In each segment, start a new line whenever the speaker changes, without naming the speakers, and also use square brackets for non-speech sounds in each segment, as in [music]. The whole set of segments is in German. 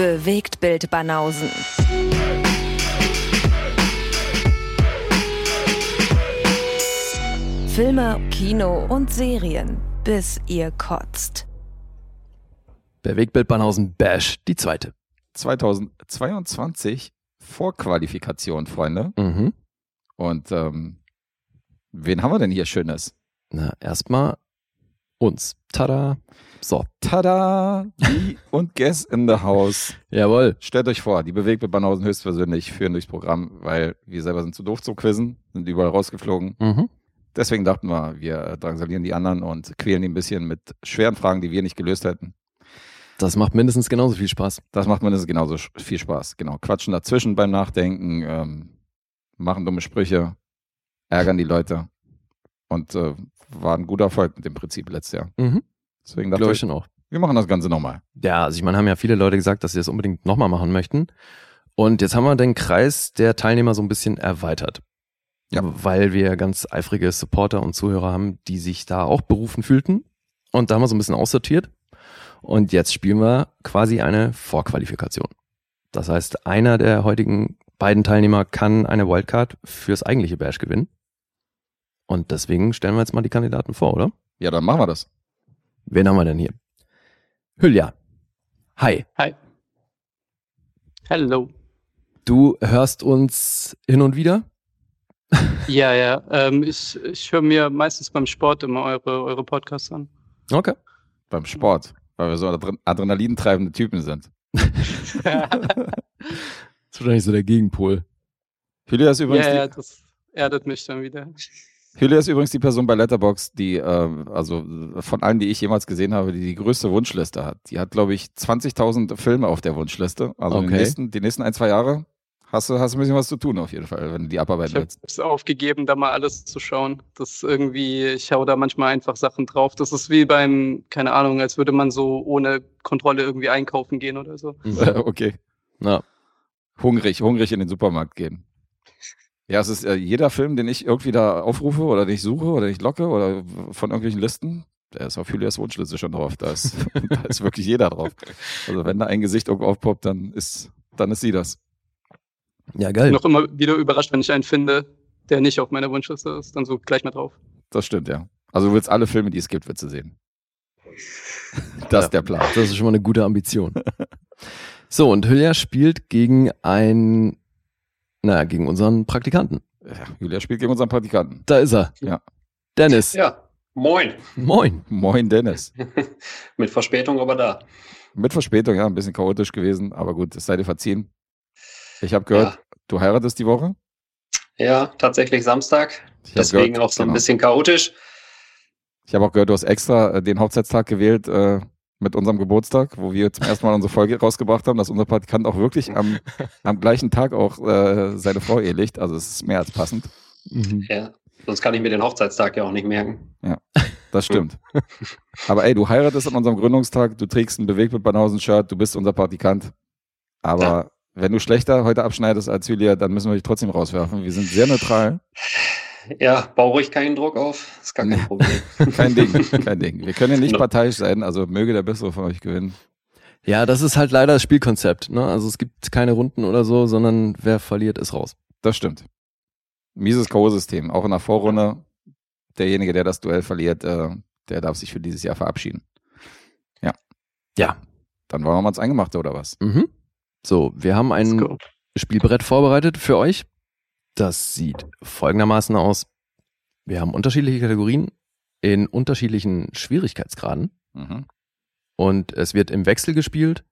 Bewegt Bild Banausen. Filme, Kino und Serien, bis ihr kotzt.
Bewegtbild Banausen Bash, die zweite.
2022 Vorqualifikation, Freunde.
Mhm.
Und ähm, wen haben wir denn hier Schönes?
Na, erstmal uns. Tada. So.
Tada! Die [laughs] und Guess in the House.
Jawohl.
Stellt euch vor, die Bewegte Banausen höchstpersönlich führen durchs Programm, weil wir selber sind zu doof zu quizzen, sind überall rausgeflogen.
Mhm.
Deswegen dachten wir, wir drangsalieren die anderen und quälen die ein bisschen mit schweren Fragen, die wir nicht gelöst hätten.
Das macht mindestens genauso viel Spaß.
Das macht mindestens genauso viel Spaß. Genau. Quatschen dazwischen beim Nachdenken, ähm, machen dumme Sprüche, ärgern die Leute. Und äh, war ein guter Erfolg mit dem Prinzip letztes Jahr.
Mhm.
Deswegen dachte
Glaube
ich,
auch.
wir machen das Ganze nochmal.
Ja, also ich meine, haben ja viele Leute gesagt, dass sie das unbedingt nochmal machen möchten. Und jetzt haben wir den Kreis der Teilnehmer so ein bisschen erweitert.
Ja.
Weil wir ganz eifrige Supporter und Zuhörer haben, die sich da auch berufen fühlten. Und da haben wir so ein bisschen aussortiert. Und jetzt spielen wir quasi eine Vorqualifikation. Das heißt, einer der heutigen beiden Teilnehmer kann eine Wildcard fürs eigentliche Bash gewinnen. Und deswegen stellen wir jetzt mal die Kandidaten vor, oder?
Ja, dann machen wir das.
Wen haben wir denn hier? Hülya. Hi.
Hi. Hallo.
Du hörst uns hin und wieder? [laughs]
Ja, ja. Ähm, ich ich höre mir meistens beim Sport immer eure, eure Podcasts an.
Okay.
Beim Sport. Weil wir so adren adrenalintreibende Typen sind. [laughs]
Das ist wahrscheinlich so der Gegenpol.
Julia ist übrigens
ja, ja, das erdet mich dann wieder.
Julia ist übrigens die Person bei Letterbox, die, äh, also von allen, die ich jemals gesehen habe, die die größte Wunschliste hat. Die hat, glaube ich, 20.000 Filme auf der Wunschliste. Also die,
Okay.
nächsten, die nächsten ein, zwei Jahre hast du, hast du ein bisschen was zu tun auf jeden Fall, wenn du die abarbeiten
Ich habe
willst.
es aufgegeben, da mal alles zu schauen. Das ist irgendwie, ich hau da manchmal einfach Sachen drauf. Das ist wie beim, keine Ahnung, als würde man so ohne Kontrolle irgendwie einkaufen gehen oder so. [laughs]
okay.
Na,
Hungrig, hungrig in den Supermarkt gehen. Ja, es ist äh, jeder Film, den ich irgendwie da aufrufe oder den ich suche oder den ich locke oder von irgendwelchen Listen, der ist auf Julias Wunschliste schon drauf. Da ist, [laughs] da ist wirklich jeder drauf. Also wenn da ein Gesicht irgendwo aufpoppt, dann ist, dann ist sie das.
ja,
Ich
geil.
bin noch immer wieder überrascht, wenn ich einen finde, der nicht auf meiner Wunschliste ist, dann so gleich mal drauf.
Das stimmt, ja. Also du willst alle Filme, die es gibt, willst du sehen. [laughs] Das
Ja.
ist der Plan.
Das ist schon mal eine gute Ambition. So, und Hülya spielt gegen ein, naja, gegen unseren Praktikanten.
Ja, Julia spielt gegen unseren Praktikanten.
Da ist er.
Ja.
Dennis.
Ja, moin.
Moin.
Moin Dennis. [laughs]
Mit Verspätung, aber da.
Mit Verspätung, ja, ein bisschen chaotisch gewesen, aber gut, es sei dir verziehen. Ich habe gehört,
Ja.
du heiratest die Woche.
ja, tatsächlich Samstag. Deswegen
gehört-
auch so ein
genau.
bisschen chaotisch.
Ich habe auch gehört, du hast extra äh, den Hochzeitstag gewählt äh, mit unserem Geburtstag, wo wir zum ersten Mal unsere Folge rausgebracht haben, dass unser Praktikant auch wirklich am, [laughs] am gleichen Tag auch äh, seine Frau ehelicht. Also es ist mehr als passend.
Mhm.
Ja, sonst kann ich mir den Hochzeitstag ja auch nicht merken.
Das stimmt. Aber ey, du heiratest an unserem Gründungstag, du trägst ein Bewegtbild Banausen-Shirt, du bist unser Praktikant. Aber
Ja.
wenn du schlechter heute abschneidest als Julia, dann müssen wir dich trotzdem rauswerfen. Wir sind sehr neutral.
Ja, bau ruhig keinen Druck auf. Ist gar kein
Nee.
Problem. [laughs]
Kein Ding, [laughs] kein Ding. Wir können ja nicht
No.
parteiisch sein, also möge der Bessere von euch gewinnen.
Ja, das ist halt leider das Spielkonzept. Ne? Also es gibt keine Runden oder so, sondern wer verliert, ist raus.
Das stimmt. Mieses K.O.-System. Auch in der Vorrunde, derjenige, der das Duell verliert, äh, der darf sich für dieses Jahr verabschieden. Ja.
Ja.
Dann wollen wir mal ins Eingemachte, oder was?
Mhm. So, wir haben ein. Spielbrett vorbereitet für euch. Das sieht folgendermaßen aus. Wir haben unterschiedliche Kategorien in unterschiedlichen Schwierigkeitsgraden
Mhm.
und es wird im Wechsel gespielt.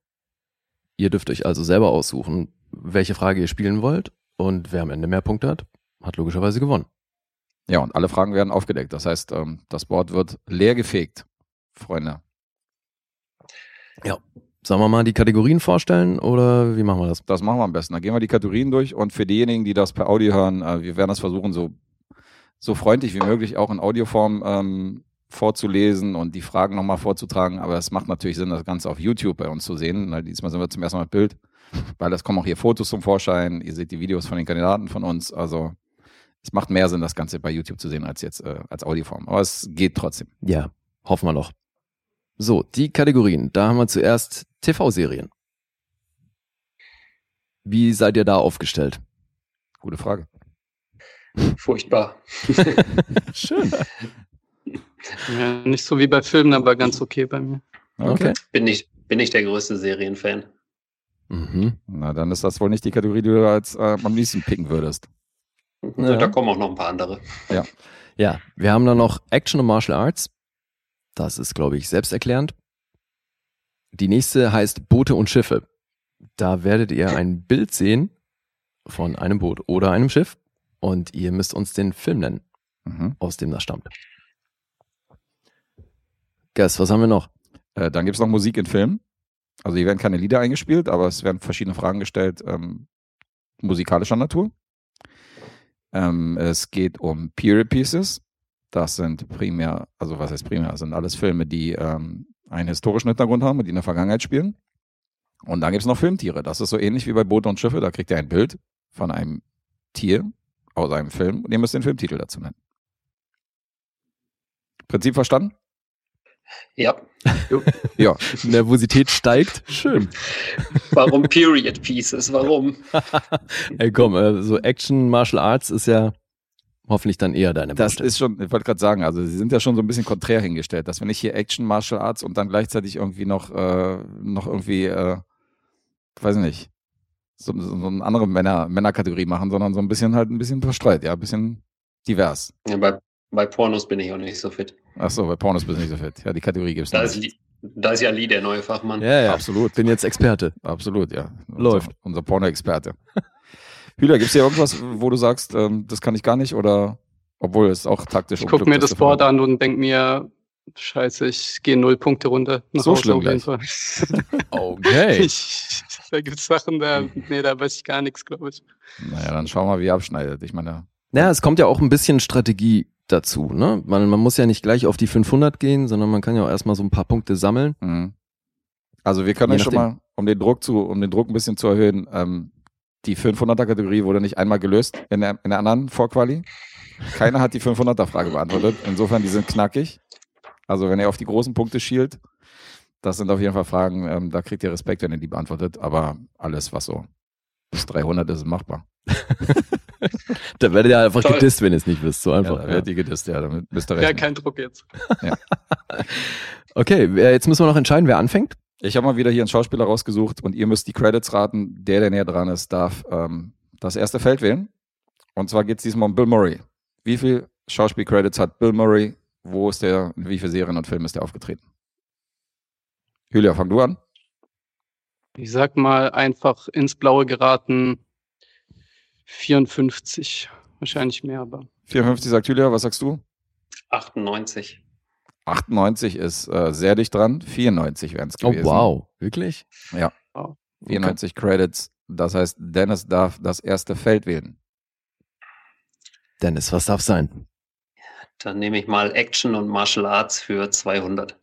Ihr dürft euch also selber aussuchen, welche Frage ihr spielen wollt und wer am Ende mehr Punkte hat, hat logischerweise gewonnen.
Ja, und alle Fragen werden aufgedeckt. Das heißt, ähm, das Board wird leer gefegt, Freunde.
Sollen wir mal die Kategorien vorstellen oder wie machen wir das?
Das machen wir am besten. Dann gehen wir die Kategorien durch und für diejenigen, die das per Audio hören, äh, wir werden das versuchen, so, so freundlich wie möglich auch in Audioform ähm, vorzulesen und die Fragen nochmal vorzutragen. Aber es macht natürlich Sinn, das Ganze auf YouTube bei uns zu sehen. Diesmal sind wir zum ersten Mal mit Bild, weil es kommen auch hier Fotos zum Vorschein. Ihr seht die Videos von den Kandidaten von uns. Also es macht mehr Sinn, das Ganze bei YouTube zu sehen als jetzt äh, als Audioform. Aber es geht trotzdem.
Ja, hoffen wir noch. So, die Kategorien. Da haben wir zuerst TV-Serien. Wie seid ihr da aufgestellt?
Gute Frage.
Furchtbar. [laughs]
Schön.
Ja, nicht so wie bei Filmen, aber ganz okay bei mir.
Okay.
Bin nicht, bin nicht der größte Serienfan.
Mhm.
Na, dann ist das wohl nicht die Kategorie, die du als äh, am liebsten picken würdest.
Ja.
Da kommen auch noch ein paar andere.
Ja, wir haben dann noch Action und Martial Arts. Das ist, glaube ich, selbsterklärend. Die nächste heißt Boote und Schiffe. Da werdet ihr ein Bild sehen von einem Boot oder einem Schiff und ihr müsst uns den Film nennen,
Mhm.
aus dem das stammt. Guess, was haben wir noch?
Äh, dann gibt es noch Musik in Filmen. Also hier werden keine Lieder eingespielt, aber es werden verschiedene Fragen gestellt, ähm, musikalischer Natur. Ähm, es geht um Period Pieces. Das sind primär, also was heißt primär, das sind alles Filme, die ähm, einen historischen Hintergrund haben und die in der Vergangenheit spielen. Und dann gibt es noch Filmtiere. Das ist so ähnlich wie bei Boote und Schiffe. Da kriegt ihr ein Bild von einem Tier aus einem Film und ihr müsst den Filmtitel dazu nennen. Prinzip verstanden?
Ja. [laughs]
Ja.
Nervosität steigt. Schön.
Warum Period Pieces? Warum? [laughs]
Ey, komm, äh, so Action, Martial Arts ist ja hoffentlich dann eher deine
Das
Baustelle.
ist schon, ich wollte gerade sagen, also sie sind ja schon so ein bisschen konträr hingestellt, dass wenn ich hier Action, Martial Arts und dann gleichzeitig irgendwie noch, äh, noch irgendwie, äh, weiß nicht, so, so, so eine andere Männer, Männerkategorie machen, sondern so ein bisschen halt ein bisschen verstreut, ja, ein bisschen divers.
Ja, bei, bei Pornos bin ich auch nicht so fit.
Achso, bei Pornos bist du nicht so fit. Ja, die Kategorie gibt's
Da ist,
nicht.
Lee, da ist ja Lee der neue Fachmann.
ja, ja.
Absolut.
Bin jetzt Experte.
Absolut, ja.
Läuft.
Unser, unser Porno-Experte. Hüder, gibt's hier irgendwas, wo du sagst, ähm, das kann ich gar nicht oder obwohl es auch taktisch
Ich gucke mir das Board an und denke mir, scheiße, ich gehe null Punkte runter. nach
So
Hause
schlimm
auf jeden Fall. [laughs]
Okay. [laughs]
Ich, da gibt es Sachen, da, nee, da weiß ich gar nichts, glaube ich.
Naja, dann schauen wir mal, wie er abschneidet. Ich meine,
Naja, es kommt ja auch ein bisschen Strategie dazu. Ne? Man, man muss ja nicht gleich auf die 500 gehen, sondern man kann ja auch erstmal so ein paar Punkte sammeln.
Mhm. Also wir können euch schon mal, um den Druck zu, um den Druck ein bisschen zu erhöhen, ähm, die 500er Kategorie wurde nicht einmal gelöst in der, in der anderen Vorquali. Keiner hat die 500er Frage beantwortet. Insofern, die sind knackig. Also wenn ihr auf die großen Punkte schielt, das sind auf jeden Fall Fragen, ähm, da kriegt ihr Respekt, wenn ihr die beantwortet. Aber alles, was so bis 300 ist, ist machbar. [laughs]
Da werdet ihr einfach
Toll.
gedisst, wenn ihr es nicht wisst. So
Ja,
einfach.
da
Ja,
wird die gedisst, ja, damit müsst ihr
Ja,
rechnen.
kein Druck jetzt. [laughs]
Okay, wer- jetzt müssen wir noch entscheiden, wer anfängt.
Ich habe mal wieder hier einen Schauspieler rausgesucht und ihr müsst die Credits raten. Der, der näher dran ist, darf ähm, das erste Feld wählen. Und zwar geht es diesmal um Bill Murray. Wie viel Schauspiel-Credits hat Bill Murray? Wo ist der, in wie viele Serien und Filmen ist er aufgetreten? Julia, fang du an.
Ich sag mal einfach ins Blaue geraten 54. Wahrscheinlich mehr, aber
54 sagt Julia, was sagst du?
98.
98 ist äh, sehr dicht dran. 94 wären es
Oh,
gewesen.
wow. Wirklich?
94 Credits. Das heißt, Dennis darf das erste Feld wählen.
Dennis, was darf sein?
Dann nehme ich mal Action und Martial Arts für 200.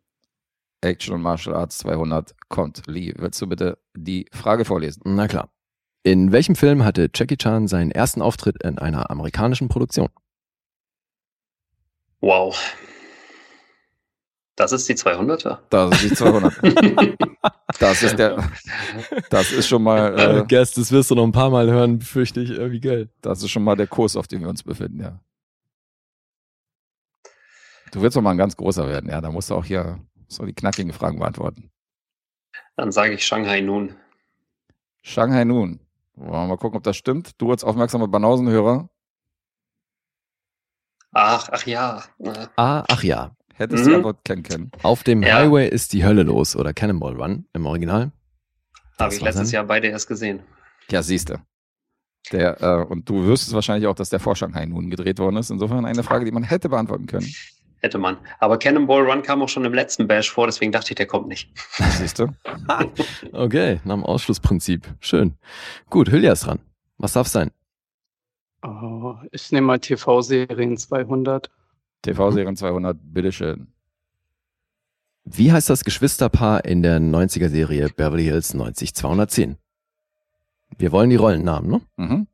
Action und Martial Arts 200 kommt. Lee, willst du bitte die Frage vorlesen?
Na klar. In welchem Film hatte Jackie Chan seinen ersten Auftritt in einer amerikanischen Produktion?
Wow. Das ist die 200er.
Das ist die 200. [laughs] Das ist der, das ist schon mal,
Äh,
äh,
Guest, das wirst du noch ein paar Mal hören, fürchte ich, äh, wie geil.
das ist schon mal der Kurs, auf dem wir uns befinden, ja. Du willst doch mal ein ganz großer werden, ja. Da musst du auch hier so die knackigen Fragen beantworten.
Dann sage ich Shanghai nun.
Shanghai Nun. Wollen wir mal gucken, ob das stimmt. Du als aufmerksamer Banausenhörer
Ach, ach ja. Äh,
Ah, ach ja.
Hättest
Mhm.
die Antwort kennen können.
Auf dem
Ja.
Highway ist die Hölle los oder Cannonball Run im Original.
Habe ich letztes
sein-
Jahr beide erst gesehen.
Ja, siehste. Der, äh, und du wüsstest wahrscheinlich auch, dass der vor Shanghai Nun gedreht worden ist. Insofern eine Frage, die man hätte beantworten können.
Hätte man. Aber Cannonball Run kam auch schon im letzten Bash vor, deswegen dachte ich, der kommt nicht. [laughs]
Siehst du? [laughs]
Okay, nach dem Ausschlussprinzip. Schön. Gut, Hülya ist dran. Was darf sein?
oh, ich nehme mal TV-Serien 200.
TV-Serien 200, bitteschön.
Wie heißt das Geschwisterpaar in der 90er-Serie Beverly Hills 90210? Wir wollen die Rollennamen, ne?
Mhm.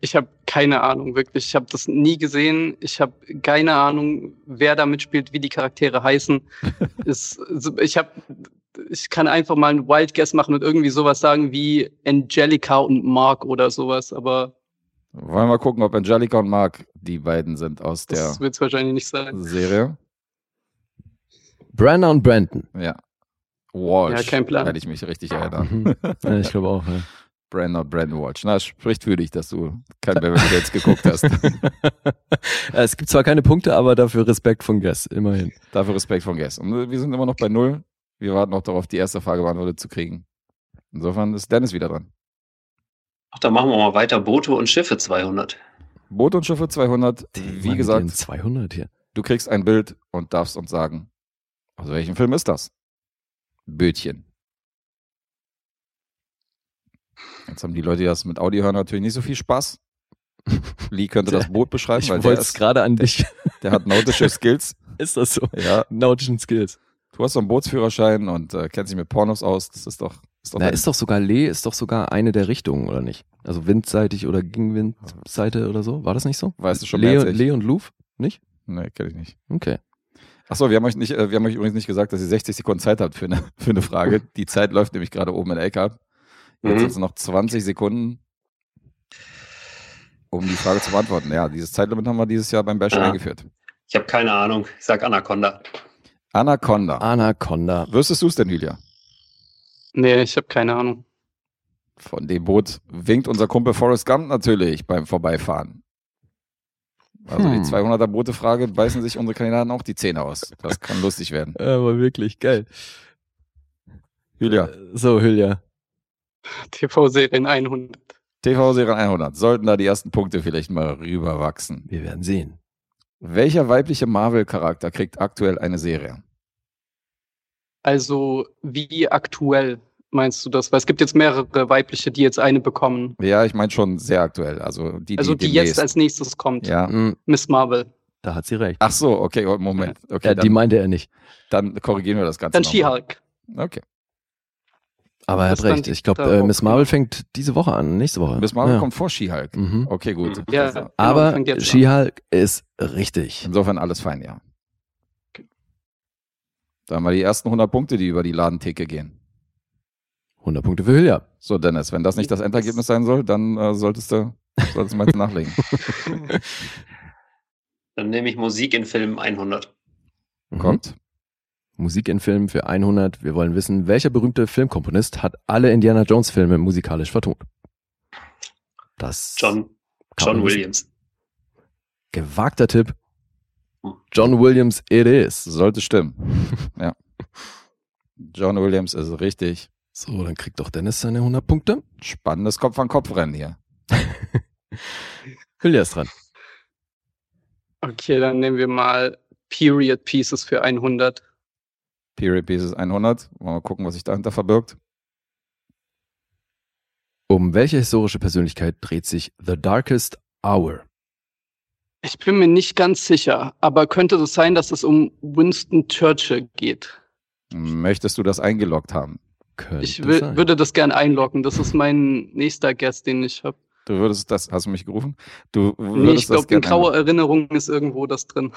Ich habe keine Ahnung, wirklich. Ich habe das nie gesehen. Ich habe keine Ahnung, wer da mitspielt, wie die Charaktere heißen. [laughs] Also ich habe ich kann einfach mal einen Wild Guess machen und irgendwie sowas sagen wie Angelica und Mark oder sowas, aber
Wollen wir mal gucken, ob Angelica und Mark die beiden sind aus der
das wird es wahrscheinlich nicht sein.
Serie.
Brandon und Brandon.
Ja. Walsh.
Ja, kein Plan.
Hätte ich mich richtig erinnern.
Mhm. Ja, ich glaube auch. Ja. [laughs]
Brandon, Brandon Walsh. Na, spricht für dich, dass du kein Beverly Hills geguckt hast. [laughs]
es gibt zwar keine Punkte, aber dafür Respekt von Guess, immerhin.
Dafür Respekt von Guess. Und wir sind immer noch bei Null. Wir warten noch darauf, die erste Frage beantwortet zu kriegen. Insofern ist Dennis wieder dran.
Ach, dann machen wir mal weiter. Boote und Schiffe 200.
Boot und Schiffe 200.
Die
Wie gesagt,
den 200 hier.
du kriegst ein Bild und darfst uns sagen, aus welchem Film ist das? Bötchen. Jetzt haben die Leute, die das mit Audio hören, natürlich nicht so viel Spaß. [laughs] Lee könnte das Boot beschreiben,
Ich
weil der,
wollte es gerade an dich.
der hat nautische [laughs] Skills.
Ist das so?
Ja,
Nautischen Skills.
du hast so einen Bootsführerschein und äh, kennst dich mit Pornos aus. Das ist doch, ist doch
Na,
dein-
ist doch sogar Lee, ist doch sogar eine der Richtungen, oder nicht? Also windseitig oder gegen Windseite oder so? War das nicht so?
Weißt du schon
Lee. Lee und Louvre? Nicht?
Nee, kenn ich nicht.
Okay.
Achso, wir haben euch nicht, äh, wir haben euch übrigens nicht gesagt, dass ihr 60 Sekunden Zeit habt für eine, [laughs] für eine Frage. [laughs] Die Zeit läuft nämlich gerade oben in der Ecke ab. Jetzt
Mhm.
sind es noch 20 Sekunden, um die Frage zu beantworten. Ja, dieses Zeitlimit haben wir dieses Jahr beim Bash
Ja.
eingeführt.
Ich habe keine Ahnung. Ich sag Anaconda.
Anaconda.
Anaconda.
Wüsstest du es denn, Julia?
Nee, ich habe keine Ahnung.
Von dem Boot winkt unser Kumpel Forrest Gump natürlich beim Vorbeifahren. Also
Hm.
die 200er Boote-Frage beißen sich unsere Kandidaten auch die Zähne aus. Das kann lustig werden. [laughs]
Aber wirklich geil.
Julia,
Äh, So, Hülya.
TV-Serien 100.
TV-Serien 100. Sollten da die ersten Punkte vielleicht mal rüberwachsen.
Wir werden sehen.
Welcher weibliche Marvel-Charakter kriegt aktuell eine Serie?
Also wie aktuell meinst du das? Weil es gibt jetzt mehrere weibliche, die jetzt eine bekommen.
Ja, ich meine schon sehr aktuell. Also die,
Also die
demnächst-
jetzt als nächstes kommt.
Ja.
Hm,
Miss Marvel.
da hat sie recht.
Ach so, okay, oh, Moment. Okay,
ja, die
dann,
meinte er nicht.
dann korrigieren wir das Ganze.
Dann She-Hulk.
Okay.
Aber er hat recht.
die
Ich glaube, äh, Miss Marvel fängt diese Woche an, nächste Woche.
Miss Marvel
ja.
kommt vor She-Hulk.
Mhm.
Okay, gut.
Mhm.
Ja,
Also,
genau,
Aber. She-Hulk ist richtig.
Insofern alles fein, ja. Da haben wir die ersten 100 Punkte, die über die Ladentheke gehen.
100 Punkte für Hülya.
So, Dennis, wenn das nicht das Endergebnis sein soll, dann äh, solltest du solltest du mal nachlegen. [laughs]
Dann nehme ich Musik in Filmen 100.
Mhm.
Kommt.
Musik in Filmen für 100. Wir wollen wissen, welcher berühmte Filmkomponist hat alle Indiana Jones Filme musikalisch vertont? Das
John, John. Williams.
Gewagter Tipp. John Williams it is.
Sollte stimmen. [laughs] ja. John Williams ist richtig.
So, dann kriegt doch Dennis seine 100 Punkte.
Spannendes Kopf-an-Kopf-Rennen hier.
Hülya ist dran.
Okay, dann nehmen wir mal Period Pieces für 100.
Period Pieces 100. Wollen wir mal gucken, was sich dahinter verbirgt.
Um welche historische Persönlichkeit dreht sich The Darkest Hour?
Ich bin mir nicht ganz sicher, aber könnte es sein, dass es um Winston Churchill geht?
Möchtest du das eingeloggt haben?
Könnte
Ich
sein.
würde das gern einloggen. Das ist mein nächster Guest, den ich habe.
Du würdest das, hast du mich gerufen? Du
Nee,
würdest
ich glaube, in grauer Erinnerung ist irgendwo das drin.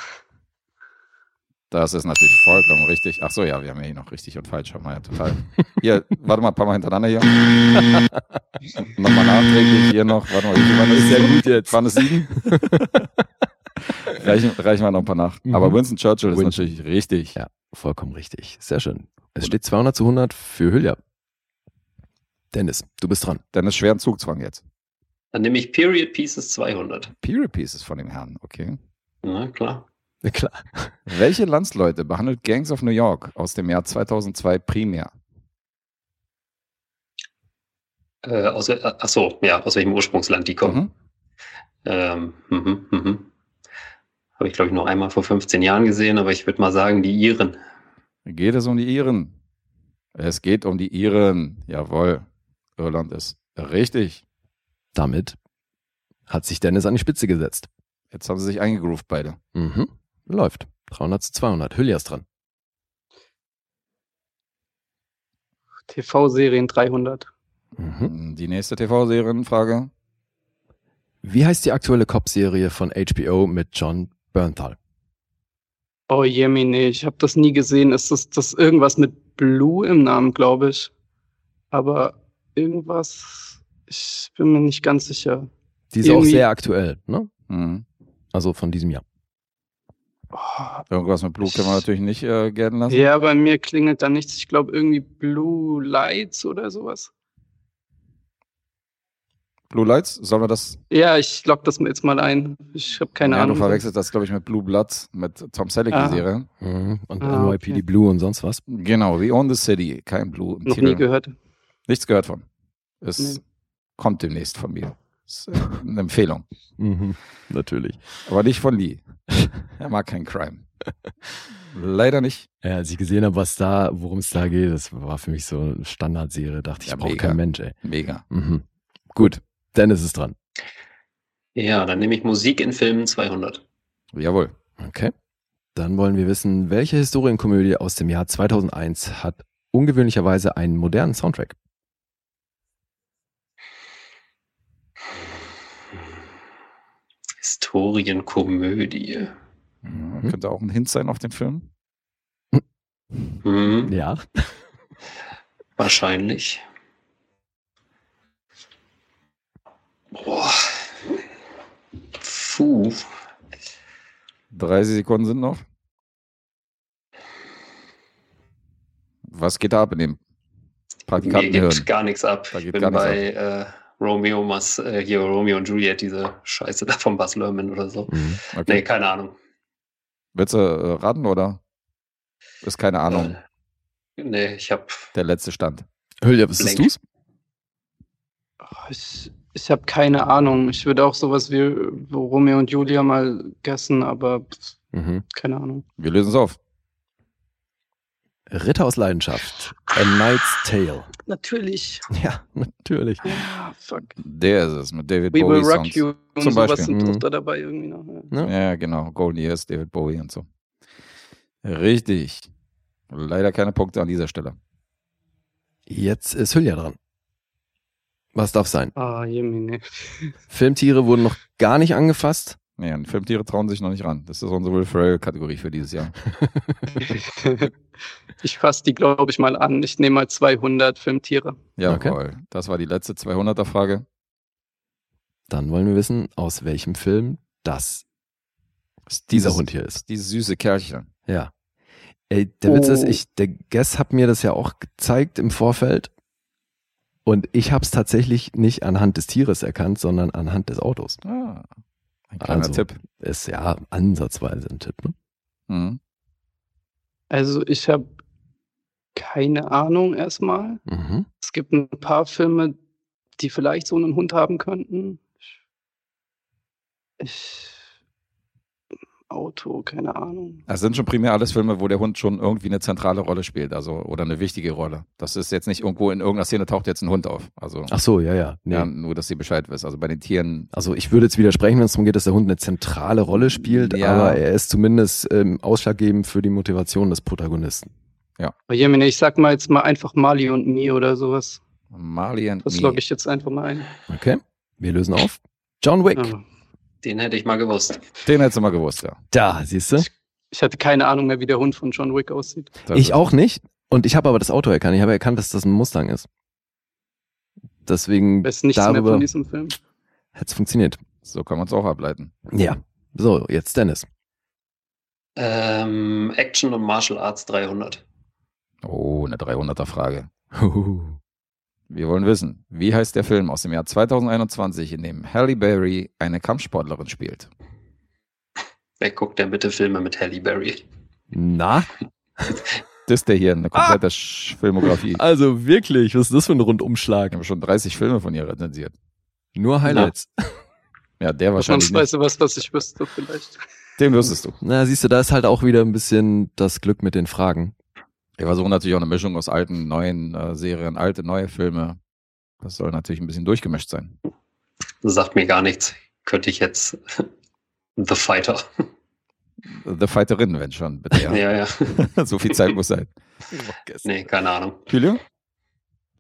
Das ist natürlich vollkommen richtig. Ach so, ja, wir haben ja hier noch richtig und falsch. Haben wir ja total. Hier, warte mal ein paar Mal hintereinander hier. [laughs] Nochmal nachträglich hier noch. Warte mal, waren das?
Sehr gut jetzt.
Waren es sieben? [laughs] reichen, reichen wir noch ein paar nach.
Mhm.
Aber Winston Churchill ist
Winston.
natürlich richtig.
Ja, vollkommen richtig. Sehr schön. Es steht 200 zu 100 für Hülya. Dennis, du bist dran.
Dann ist schweren Zugzwang jetzt.
Dann nehme ich Period Pieces 200.
Period Pieces von dem Herrn, okay.
Na klar. [laughs]
Klar.
Welche Landsleute behandelt Gangs of New York aus dem Jahr 2002 primär?
Äh, aus, ach so, ja, aus welchem Ursprungsland die kommen.
Mhm.
Ähm, mhm, mhm. Habe ich, glaube ich, noch einmal vor 15 Jahren gesehen, aber ich würde mal sagen, die Iren.
Geht es um die Iren? Es geht um die Iren. Jawohl. Irland ist richtig.
Damit hat sich Dennis an die Spitze gesetzt.
Jetzt haben sie sich eingegroovt beide.
Mhm. Läuft. 300 zu 200. Hülya ist dran.
TV-Serien 300.
Mhm.
Die nächste TV-Serienfrage.
Wie heißt die aktuelle Cop-Serie von HBO mit John Bernthal?
Oh Jemine, ich habe das nie gesehen. Ist das, das irgendwas mit Blue im Namen, glaube ich. Aber irgendwas, ich bin mir nicht ganz sicher.
Die ist auch
Irgendwie-
sehr aktuell, ne?
Mhm.
Also von diesem Jahr.
Oh,
Irgendwas mit Blue können wir natürlich nicht äh, gelten lassen.
ja, bei mir klingelt da nichts. Ich glaube irgendwie Blue Lights oder sowas.
Blue Lights, sollen wir das?
Ja, ich lock das jetzt mal ein. Ich habe keine
ja,
Ahnung.
Du verwechselst das, glaube ich, mit Blue Bloods, mit Tom Selleck,
Ah.
die Serie.
Mhm. Und
Ah,
NYPD
okay.
Blue und sonst was.
Genau, We Own the City, kein Blue im
Noch
Titel.
nie gehört.
Nichts gehört von. Es
Nee.
kommt demnächst von mir. Ist äh, eine Empfehlung.
Mhm. Natürlich.
Aber nicht von Lee. er mag kein Crime. Leider nicht.
Ja, als ich gesehen habe, was da, worum es da geht, das war für mich so eine Standardserie. Dachte ich,
Ja,
brauche kein Mensch, ey.
Mega.
Mhm. Gut, Dennis ist dran.
Ja, dann nehme ich Musik in Filmen 200.
Jawohl.
Okay. Dann wollen wir wissen, welche Historienkomödie aus dem Jahr 2001 hat ungewöhnlicherweise einen modernen Soundtrack?
Historienkomödie.
Ja, Könnte auch ein Hint sein auf den Film.
Hm,
Ja.
Wahrscheinlich. Boah. Puh.
30 Sekunden sind noch. Was geht da ab in dem
Mir
Praktikantenhirn?
gibt gar nichts ab.
Da
Ich bin bei äh, Romeo, Mas, äh, hier Romeo und Juliet, diese Scheiße da von Bas Lerman oder so.
Mhm.
Nee,
Okay.
keine Ahnung.
Willst du äh, raten oder? Ist keine Ahnung.
Äh, nee, ich habe
Der letzte Stand.
Hülya, wüsstest du's?
Oh, Ich, ich habe keine Ahnung. Ich würde auch sowas wie Romeo und Julia mal gegessen, aber
Mhm.
keine Ahnung.
Wir lösen es auf.
Ritter aus Leidenschaft. A Knight's Tale.
Natürlich.
Ja, natürlich.
Ah, fuck.
Der ist es mit David
We
Bowie
Will Rock
Songs.
You und
Zum
sowas
Beispiel.
sind
Mhm.
da dabei irgendwie noch. Ja.
Ja, genau. Golden Years, David Bowie und so. Richtig. Leider keine Punkte an dieser Stelle.
Jetzt ist Hülya dran. Was darf sein?
Ah, Jemine.
Filmtiere wurden noch gar nicht angefasst.
Nee, und Filmtiere trauen sich noch nicht ran. Das ist unsere Will Ferrell-Kategorie für dieses Jahr. [laughs]
ich fasse die, glaube ich, mal an. Ich nehme mal 200 Filmtiere.
Jawohl. Das war die letzte 200er-Frage.
Dann wollen wir wissen, aus welchem Film das dieser Hund hier ist.
Dieses süße Kerlchen.
Ja. Ey, der Witz ist,
Oh.
ich, der Guess hat mir das ja auch gezeigt im Vorfeld. Und ich habe es tatsächlich nicht anhand des Tieres erkannt, sondern anhand des Autos.
Ah, ein kleiner
Also.
Tipp.
Ist ja ansatzweise ein Tipp, ne?
Mhm.
Also ich habe keine Ahnung erstmal.
Mhm.
Es gibt ein paar Filme, die vielleicht so einen Hund haben könnten. Ich, Auto, keine Ahnung.
Es sind schon primär alles Filme, wo der Hund schon irgendwie eine zentrale Rolle spielt, also oder eine wichtige Rolle. Das ist jetzt nicht irgendwo in irgendeiner Szene taucht jetzt ein Hund auf. Also
Ach so, ja, ja. Nee.
ja, nur, dass sie Bescheid wissen. Also bei den Tieren,
Also ich würde jetzt widersprechen, wenn es darum geht, dass der Hund eine zentrale Rolle spielt,
Ja.
aber er ist zumindest ähm, ausschlaggebend für die Motivation des Protagonisten.
Aber Jemine, ich sag mal jetzt mal einfach Mali und Me oder sowas.
Marley and
Das logge ich jetzt einfach mal ein.
Okay, wir lösen auf. John Wick.
Ja.
Den hätte ich mal gewusst.
Den hättest du mal gewusst, ja.
Da, siehst du?
Ich hatte keine Ahnung mehr, wie der Hund von John Wick aussieht.
Das
Ich auch nicht. Und ich habe aber das Auto erkannt. Ich habe erkannt, dass das ein Mustang ist. Deswegen
Weiß nichts mehr
darüber
von diesem Film.
hätte es funktioniert.
So kann man es auch ableiten.
Ja. So, jetzt Dennis.
Ähm, Action und Martial Arts 300.
Oh, eine 300er Frage.
Huhu.
Wir wollen wissen, wie heißt der Film aus dem Jahr 2021, in dem Halle Berry eine Kampfsportlerin spielt?
Wer guckt denn bitte Filme mit Halle Berry?
Na? [laughs]
Das ist der hier, eine komplette Sch- Filmografie.
Also wirklich, was ist das für ein
Wir
Rundumschlag?
haben schon 30 Filme von ihr rezensiert.
Nur Highlights.
Ja, der wahrscheinlich
Sonst
nicht.
weißt du was, was ich wüsste vielleicht.
Den wüsstest du.
Na, siehst du, da ist halt auch wieder ein bisschen das Glück mit den Fragen.
Wir versuchen natürlich auch eine Mischung aus alten, neuen äh, Serien, alte, neue Filme. Das soll natürlich ein bisschen durchgemischt sein.
Sagt mir gar nichts. Könnte ich jetzt [laughs] The Fighter.
The Fighterin, wenn schon, bitte. Ja. [laughs]
Ja, ja. [laughs]
so viel Zeit muss sein.
Nee, keine Ahnung.
Julio?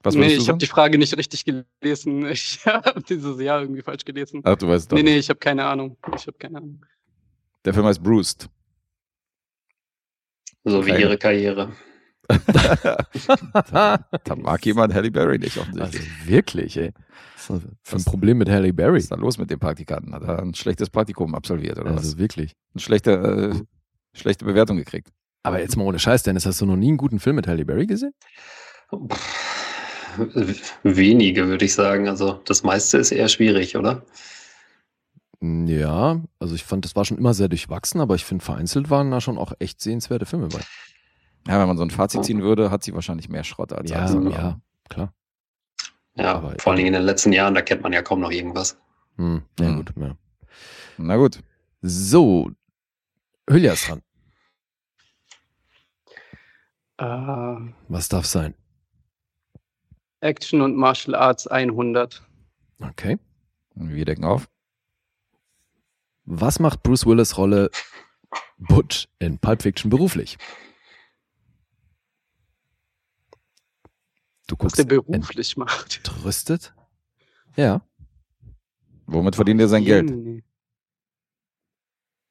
Was
nee, ich habe die Frage nicht richtig gelesen. Ich habe dieses Jahr irgendwie falsch gelesen.
Ach, du weißt doch.
Nee, nee, ich habe keine Ahnung. Ich habe keine Ahnung.
Der Film heißt Bruised.
So wie ihre Karriere.
Da mag jemand Halle Berry nicht
Also
offensichtlich.
wirklich, ey. Was ist das ein
Was-
Problem mit Halle
Was
Berry?
ist da los mit dem Praktikanten? Hat er ein schlechtes Praktikum absolviert oder
Also
was?
wirklich.
Eine schlechte, äh, schlechte Bewertung gekriegt.
Aber jetzt mal ohne Scheiß, Dennis, hast du noch nie einen guten Film mit Halle Berry gesehen?
Wenige, würde ich sagen. Also das meiste ist eher schwierig, oder?
Ja, also ich fand, das war schon immer sehr durchwachsen, aber ich finde, vereinzelt waren da schon auch echt sehenswerte Filme bei.
Ja, wenn man so ein Fazit ziehen würde, hat sie wahrscheinlich mehr Schrott als
Ja,
alles andere.
ja, klar.
Ja,
Aber-
vor allen Dingen in den letzten Jahren, da kennt man ja kaum noch irgendwas.
Hm, ja,
Hm.
gut, ja.
Na gut.
So, Hülya ist dran.
Äh,
Was darf sein?
Action und Martial Arts 100.
Okay.
Wir decken auf.
Was macht Bruce Willis Rolle Butch in Pulp Fiction beruflich? Du
Was
guckst
der beruflich macht.
entrüstet? Ja.
Womit verdient er sein Geld?
Jemini.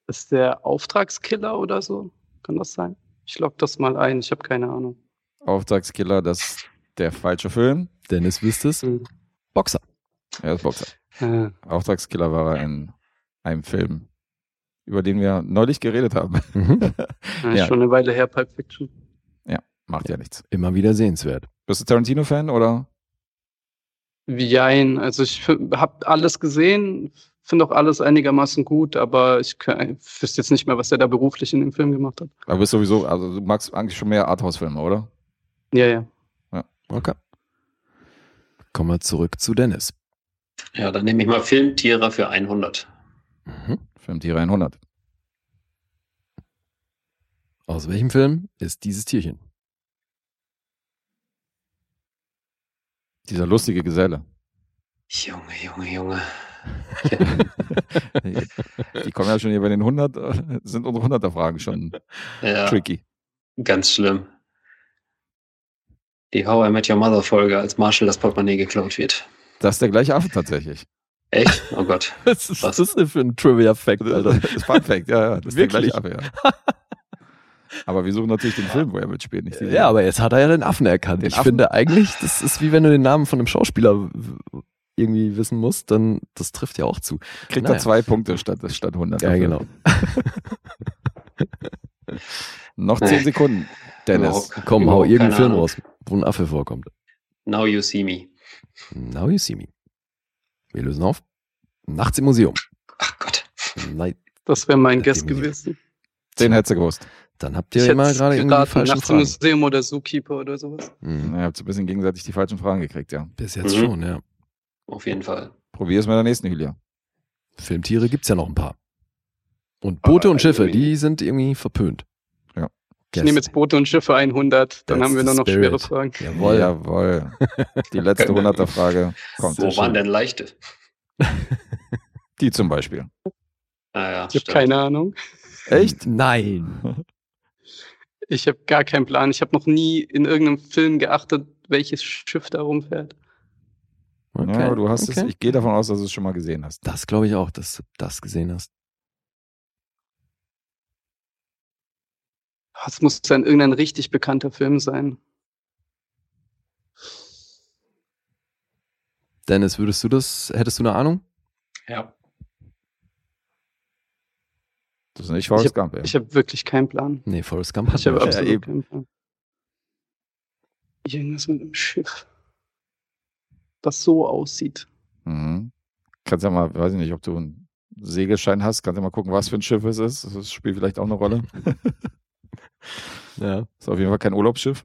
Ist der Auftragskiller oder so? Kann das sein? Ich log das mal ein, ich habe keine Ahnung.
Auftragskiller, das ist der falsche Film.
Dennis wisst es.
Hm.
Boxer.
Er ist Boxer.
Äh,
Auftragskiller war er in einem Film, über den wir neulich geredet haben.
Mhm. [laughs]
ja,
Ja.
Schon eine Weile her, Pulp Fiction.
Macht ja nichts.
Immer wieder sehenswert.
Bist du Tarantino-Fan oder?
Jein, also ich habe alles gesehen, finde auch alles einigermaßen gut, aber ich kann- wüsste jetzt nicht mehr, was er da beruflich in dem Film gemacht hat.
Aber bist sowieso, also du magst eigentlich schon mehr Arthouse-Filme, oder?
Ja, ja.
Okay. Kommen wir zurück zu Dennis.
Ja, dann nehme ich mal Filmtiere für 100.
Mhm.
Filmtiere 100.
Aus welchem Film ist dieses Tierchen?
Dieser lustige Geselle.
Junge, Junge, Junge. [laughs]
Die kommen ja schon hier bei den 100, äh, sind unsere 100er Fragen schon [laughs]
Ja,
tricky.
ganz schlimm. Die How I Met Your Mother Folge, als Marshall das Portemonnaie geklaut wird.
Das ist der gleiche Affe tatsächlich.
Echt? Oh Gott. [laughs]
Was ist das denn für ein Trivia-Fact,
Das ist Fun Fact, ja, ja. Das ist
Wirklich?
der gleiche Affe, ja. Aber wir suchen natürlich den Film, wo er mitspielt, nicht die
Ja, aber jetzt hat er ja den Affen erkannt.
Den
ich
Affen?
finde eigentlich, das ist wie wenn du den Namen von einem Schauspieler irgendwie wissen musst, dann das trifft ja auch zu.
Kriegt
Naja.
er zwei Punkte statt, statt 100.
Ja,
dafür.
genau. [laughs]
Noch 10 Sekunden, Dennis.
Überhaupt-
Komm, hau
überhaupt
irgendeinen
keine
Film
Ahnung.
raus, wo ein Affe vorkommt.
Now you see me.
Now you see me. Wir lösen auf. Nachts im Museum.
Ach Gott.
Nein,
Das wäre mein
Musik.
gewesen.
Den hättest du gewusst.
Dann habt ihr
Ich
immer gerade irgendwie die falschen
nachts im
Fragen.
Museum oder Zookeeper oder sowas.
Mhm.
Ihr habt so ein bisschen gegenseitig die falschen Fragen gekriegt, ja.
Bis jetzt
Mhm.
schon, ja.
Auf jeden Fall.
Probier es mit der nächsten, Julia.
Filmtiere gibt's ja noch ein paar. Und Boote
Aber
und Schiffe,
irgendwie-
die sind irgendwie verpönt.
Ja.
Ich nehme jetzt Boote und Schiffe 100, dann
That's
haben wir nur noch
spirit.
schwere Fragen.
Jawohl.
Jawohl. Die [laughs] letzte 100er Frage kommt.
Wo waren denn leichte?
Die zum Beispiel.
Ah, ja,
Ich habe keine Ahnung.
Echt?
Nein. [laughs]
Ich habe gar keinen Plan. Ich habe noch nie in irgendeinem Film geachtet, welches Schiff da rumfährt.
Okay.
Ja, aber du hast
okay.
es, ich gehe davon aus, dass du es schon mal gesehen hast.
Das glaube ich auch, dass du das gesehen hast.
Es muss dann irgendein richtig bekannter Film sein.
Dennis, würdest du das, hättest du eine Ahnung?
Ja.
Das ist nicht Forrest
Ich
Gump, ja.
Ich habe wirklich keinen Plan.
Nee, Forrest Gump hat
Ich habe.
Ja,
absolut
eben.
keinen Plan. Irgendwas mit einem Schiff. Das so aussieht.
Mhm. Kannst ja mal, weiß ich nicht, ob du einen Segelschein hast, kannst ja mal gucken, was für ein Schiff es ist. Das spielt vielleicht auch eine Rolle. [laughs]
Ja.
Ist auf jeden Fall kein Urlaubsschiff.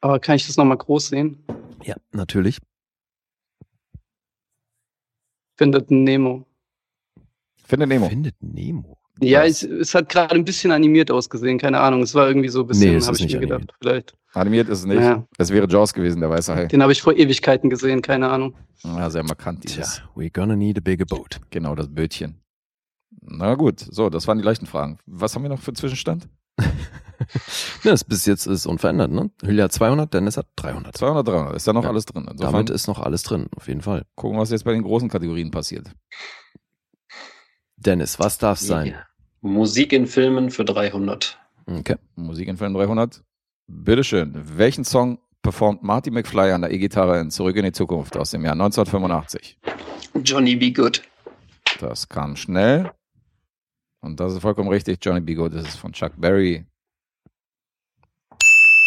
Aber kann ich das nochmal groß sehen?
ja, natürlich.
Findet ein Nemo.
Finde Nemo.
Findet Nemo.
Ja,
Was?
es, es hat gerade ein bisschen animiert ausgesehen, keine Ahnung. Es war irgendwie so ein
Nee,
bisschen,
es
habe
ist
ich mir
nicht
gedacht, vielleicht.
Animiert ist es nicht.
Ja.
Es wäre Jaws gewesen, der weiße Hai.
Den habe ich vor Ewigkeiten gesehen, keine Ahnung.
Ja, sehr markant,
Tja,
dieses.
we're gonna need a bigger boat.
Genau, das Bötchen. Na gut, so, das waren die leichten Fragen. Was haben wir noch für einen Zwischenstand? [laughs]
Ja, das bis jetzt ist unverändert, ne? Hülya hat 200, Dennis hat 300.
200, 300. Ist da noch
Ja.
alles drin? Insofern
Damit ist noch alles drin, auf jeden Fall.
gucken, was jetzt bei den großen Kategorien passiert.
Dennis, was darf sein?
Ja. Musik in Filmen für 300.
Okay.
Musik in Film 300. Bitteschön. Welchen Song performt Marty McFly an der E-Gitarre in Zurück in die Zukunft aus dem Jahr 1985?
Johnny Be Good.
Das kam schnell. Und das ist vollkommen richtig. Johnny B. Good, das ist von Chuck Berry.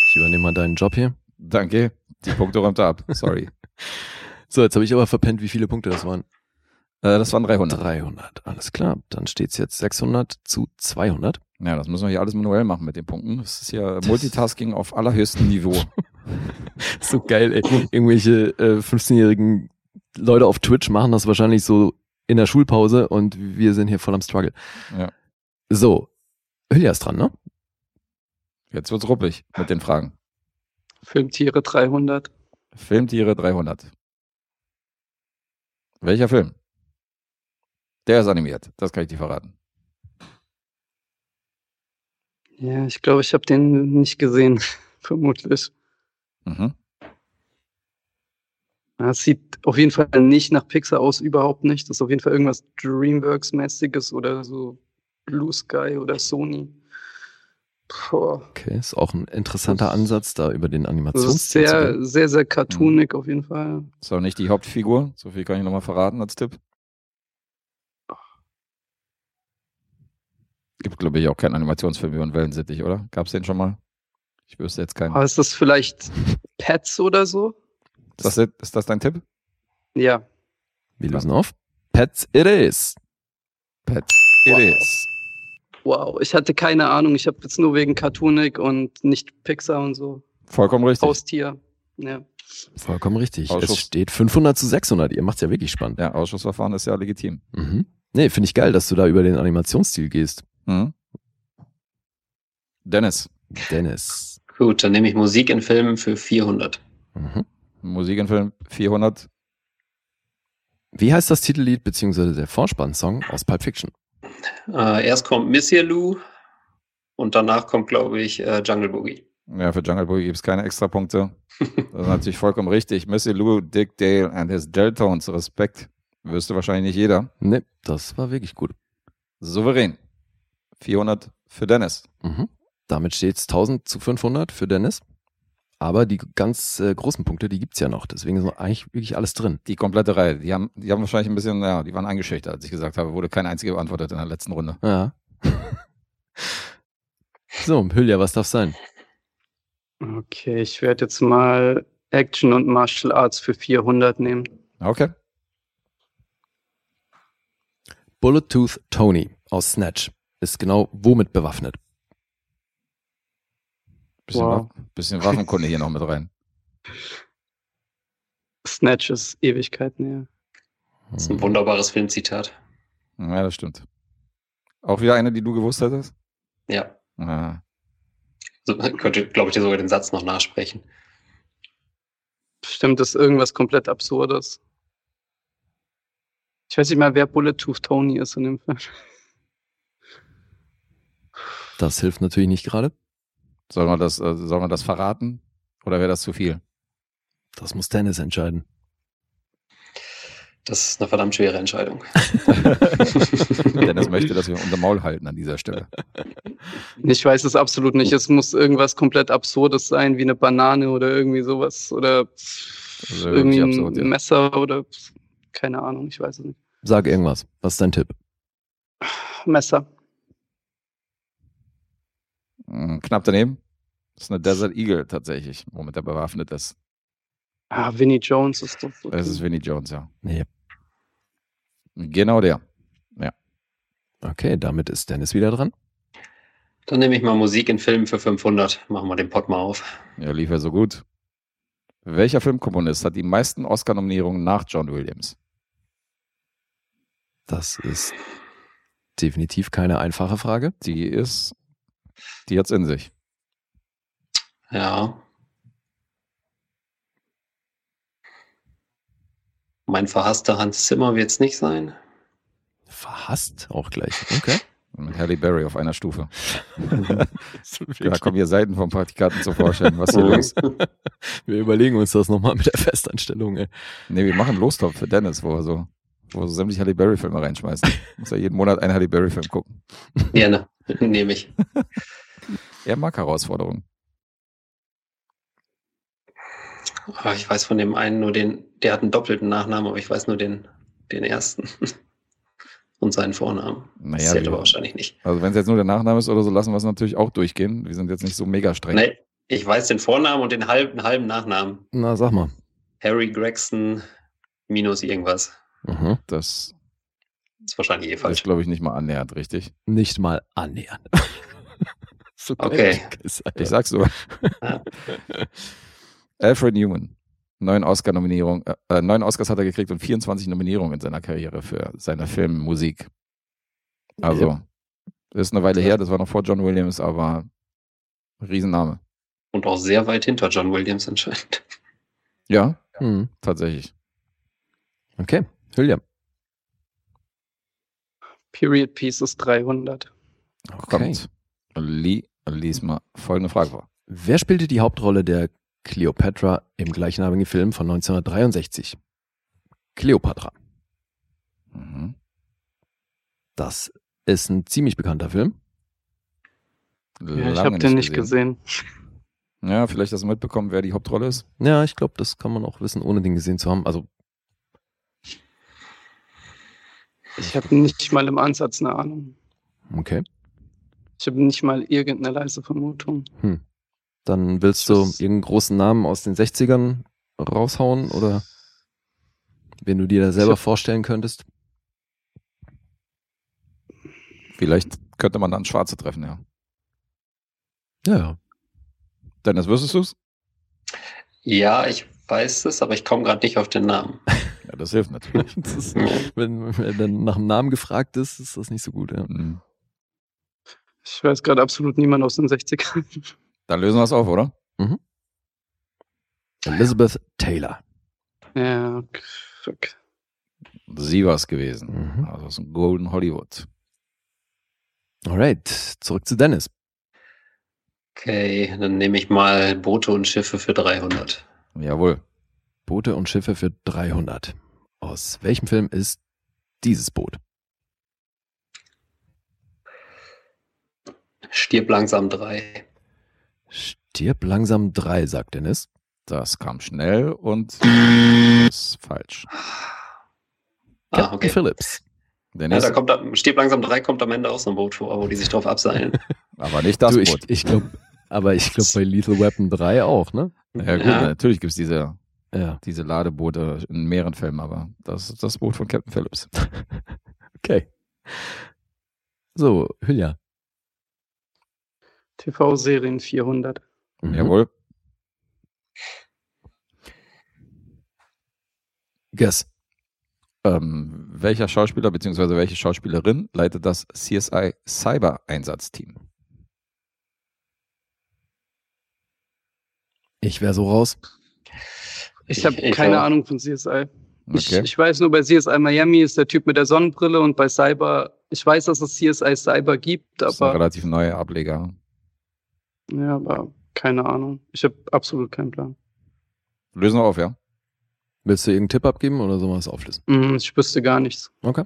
Ich übernehme mal deinen Job hier.
Danke. Die Punkte räumt er ab. Sorry. [laughs]
So, jetzt habe ich aber verpennt, wie viele Punkte das waren.
Äh, das waren 300.
300, alles klar. Dann steht's jetzt 600 zu 200.
Ja, das müssen wir hier alles manuell machen mit den Punkten. Das ist ja Multitasking auf allerhöchstem Niveau. [laughs]
So geil, ey. Irgendwelche äh, 15-jährigen Leute auf Twitch machen das wahrscheinlich so in der Schulpause und wir sind hier voll am Struggle.
Ja.
So, Hülya ist dran, ne?
Jetzt wird's ruppig mit den Fragen.
Filmtiere 300.
Filmtiere 300. Welcher Film? Der ist animiert, das kann ich dir verraten.
Ja, ich glaube, ich habe den nicht gesehen. [laughs] Vermutlich.
Mhm.
Ja, Es sieht auf jeden Fall nicht nach Pixar aus, überhaupt nicht. Das ist auf jeden Fall irgendwas Dreamworks-mäßiges oder so Blue Sky oder Sony. Boah.
Okay, ist auch ein interessanter Ansatz da über den
Das ist
Animationsstil
sehr, sehr, sehr cartoonig auf jeden Fall.
Ist auch nicht die Hauptfigur, so viel kann ich nochmal verraten als Tipp. Gibt, glaube ich, auch keinen Animationsfilm über einen Wellensittich, oder? Gab's den schon mal? Ich wüsste jetzt keinen.
Aber ist das vielleicht Pets oder so?
Ist das, ist das dein Tipp?
Ja.
Wir lösen auf. Pets it is.
Pet.
Wow.
It is.
Wow, ich hatte keine Ahnung. Ich habe jetzt nur wegen Cartoonig und nicht Pixar und so.
Vollkommen richtig.
Haustier. Ja.
Vollkommen richtig.
Ausschuss.
Es steht 500 zu 600. Ihr macht's ja wirklich spannend.
Ja, Ausschussverfahren ist ja legitim.
Mhm. Nee, finde ich geil, dass du da über den Animationsstil gehst.
Mhm. Dennis,
Dennis.
Gut, dann nehme ich Musik in Filmen für 400.
Mhm.
Musik in Film 400.
Wie heißt das Titellied beziehungsweise der Vorspannsong aus Pulp Fiction?
Äh, erst kommt Monsieur Lou und danach kommt, glaube ich, äh, Jungle Boogie.
Ja, für Jungle Boogie gibt's keine Extrapunkte. Das ist natürlich vollkommen richtig. Missy Lou, Dick Dale and his Deltones. Respekt. Wüsste wahrscheinlich nicht jeder.
Nee, das war wirklich gut.
Souverän. 400 für Dennis.
Mhm. Damit steht's 1000 zu 500 für Dennis. Aber die ganz äh, großen Punkte, die gibt's ja noch. Deswegen ist noch eigentlich wirklich alles drin.
Die komplette Reihe. Die haben, die haben wahrscheinlich ein bisschen, ja, die waren eingeschüchtert, als ich gesagt habe, wurde keine einzige beantwortet in der letzten Runde.
Ja. [laughs] so, Hülya, was darf sein?
Okay, ich werde jetzt mal Action und Martial Arts für 400 nehmen.
Okay.
Bullet Tooth Tony aus Snatch ist genau womit bewaffnet?
Bisschen,
Wow.
Wa- bisschen Waffenkunde hier noch mit rein.
Snatch ist Ewigkeiten her.
Das ist ein wunderbares Filmzitat.
Ja, das stimmt. Auch wieder eine, die du gewusst hättest?
Ja.
Ah,
So, könnte, glaube ich, dir sogar den Satz noch nachsprechen.
Bestimmt ist irgendwas komplett Absurdes. Ich weiß nicht mal, wer Bullet Tooth Tony ist in dem Film.
Das hilft natürlich nicht gerade.
Soll man das, äh, soll man das verraten? Oder wäre das zu viel?
Das muss Dennis entscheiden.
Das ist eine verdammt schwere Entscheidung. [laughs]
Dennis möchte, dass wir unser Maul halten an dieser Stelle.
Ich weiß es absolut nicht. Es muss irgendwas komplett Absurdes sein, wie eine Banane oder irgendwie sowas. Oder
ja
irgendwie
wirklich
ein
absurd, ja.
Messer oder keine Ahnung, ich weiß es nicht.
Sag irgendwas. Was ist dein Tipp?
Messer.
Mm, Knapp daneben. Das ist eine Desert Eagle tatsächlich, womit er bewaffnet ist.
Ah, Vinnie Jones ist das.
Das ist Vinnie Jones, ja.
Nee.
Genau der.
Okay, damit ist Dennis wieder dran.
Dann nehme ich mal Musik in Filmen für 500. Machen wir den Pott mal auf.
Ja, lief ja so gut. Welcher Filmkomponist hat die meisten Oscar-Nominierungen nach John Williams?
Das ist definitiv keine einfache Frage.
Die ist, die hat's in sich.
Ja. Mein verhasster Hans Zimmer wird es nicht sein.
Verhasst auch gleich. Okay.
Mit Halle Berry auf einer Stufe. Da kommen hier Seiten vom Praktikanten zum Vorstellen. Was hier los?
Wir überlegen uns das nochmal mit der Festanstellung. Ey.
Nee, wir machen Lostopf für Dennis, wo wir so, wo so sämtliche Halle Berry Filme reinschmeißen. [laughs] Muss ja jeden Monat einen Halle Berry Film gucken.
Gerne. [laughs] Nehme ich. [laughs]
Er mag Herausforderungen.
Ah, Ich weiß von dem einen nur den, der hat einen doppelten Nachnamen, aber ich weiß nur den, den ersten. Und seinen Vornamen.
Naja,
Zählt
wir-
aber wahrscheinlich nicht.
Also wenn es jetzt nur der Nachname ist oder so, lassen wir es natürlich auch durchgehen. Wir sind jetzt nicht so mega streng.
Nee, ich weiß den Vornamen und den halben, halben Nachnamen.
Na, sag mal.
Harry Gregson minus irgendwas.
Mhm.
Das
ist wahrscheinlich eh
ist,
falsch.
glaube ich, nicht mal annähernd richtig.
Nicht mal annähernd. [laughs] so
Okay.
ist, Alter.
Ich sag's.
Ja. [laughs]
Alfred Newman. Neun Oscar-Nominierungen, äh, äh, neun Oscars hat er gekriegt und 24 Nominierungen in seiner Karriere für seine Filmmusik. Also, ist eine Weile her, das war noch vor John Williams, aber Riesenname.
Und auch sehr weit hinter John Williams anscheinend.
Ja,
Hm.
tatsächlich.
Okay, Hülya.
Period Pieces 300.
Okay.
Kommt. Lee, lies mal folgende Frage vor.
Wer spielte die Hauptrolle der Cleopatra im gleichnamigen Film von 1963? Cleopatra.
Mhm.
Das ist ein ziemlich bekannter Film.
Ja, ich habe den nicht gesehen.
Ja, vielleicht hast du mitbekommen, wer die Hauptrolle ist.
Ja, ich glaube, das kann man auch wissen, ohne den gesehen zu haben. Also,
Ich habe nicht mal im Ansatz eine Ahnung.
okay.
Ich habe nicht mal irgendeine leise Vermutung.
Dann willst du irgendeinen großen Namen aus den 60ern raushauen oder wenn du dir da selber
hab-
vorstellen könntest?
Vielleicht könnte man dann Schwarze treffen, ja.
Ja, ja.
Dennis, wüsstest du's?
Ja, ich weiß es, aber ich komme gerade nicht auf den Namen. [laughs]
Ja, das hilft natürlich.
Das ist, wenn, wenn dann nach dem Namen gefragt ist, ist das nicht so gut. Ja.
Mhm.
Ich weiß gerade absolut niemand aus den 60ern.
Dann lösen wir es auf, oder? [laughs]
Elizabeth Taylor.
ja, okay, fuck.
Sie war's gewesen.
Mhm.
Also aus dem Golden Hollywood.
Alright, zurück zu Dennis.
Okay, dann nehme ich mal Boote und Schiffe für 300.
Jawohl.
Boote und Schiffe für 300. Aus welchem Film ist dieses Boot?
Stirb langsam 3.
Stirb langsam 3, sagt Dennis.
Das kam schnell und ist falsch.
Ah,
Captain
okay.
Phillips.
Ja,
Dennis,
da kommt, am- Stirb langsam 3 kommt am Ende auch so ein Boot vor, wo die sich drauf abseilen. [laughs]
aber nicht das
du, ich,
Boot.
ich glaube, aber ich glaube bei Lethal Weapon 3 auch, ne?
Ja, gut,
Ja.
natürlich gibt's diese,
Ja.
diese Ladeboote in mehreren Filmen, aber das ist das Boot von Captain Phillips. [laughs]
Okay. So, Hülya.
TV-Serien 400.
Mhm.
Jawohl.
Guess.
Ähm, welcher Schauspieler bzw. welche Schauspielerin leitet das CSI Cyber
Ich wäre so raus.
Ich habe
Ich
keine
auch.
Ahnung von CSI. Ich,
Okay.
ich weiß nur, bei CSI Miami ist der Typ mit der Sonnenbrille und bei Cyber, ich weiß, dass es CSI Cyber gibt,
Das ist ein
aber,
relativ neuer Ableger.
ja, aber keine Ahnung. Ich habe absolut keinen Plan.
Lösen wir auf, ja?
Willst du irgendeinen Tipp abgeben oder sollen wir das auflösen?
Hm, Ich wüsste gar nichts.
Okay.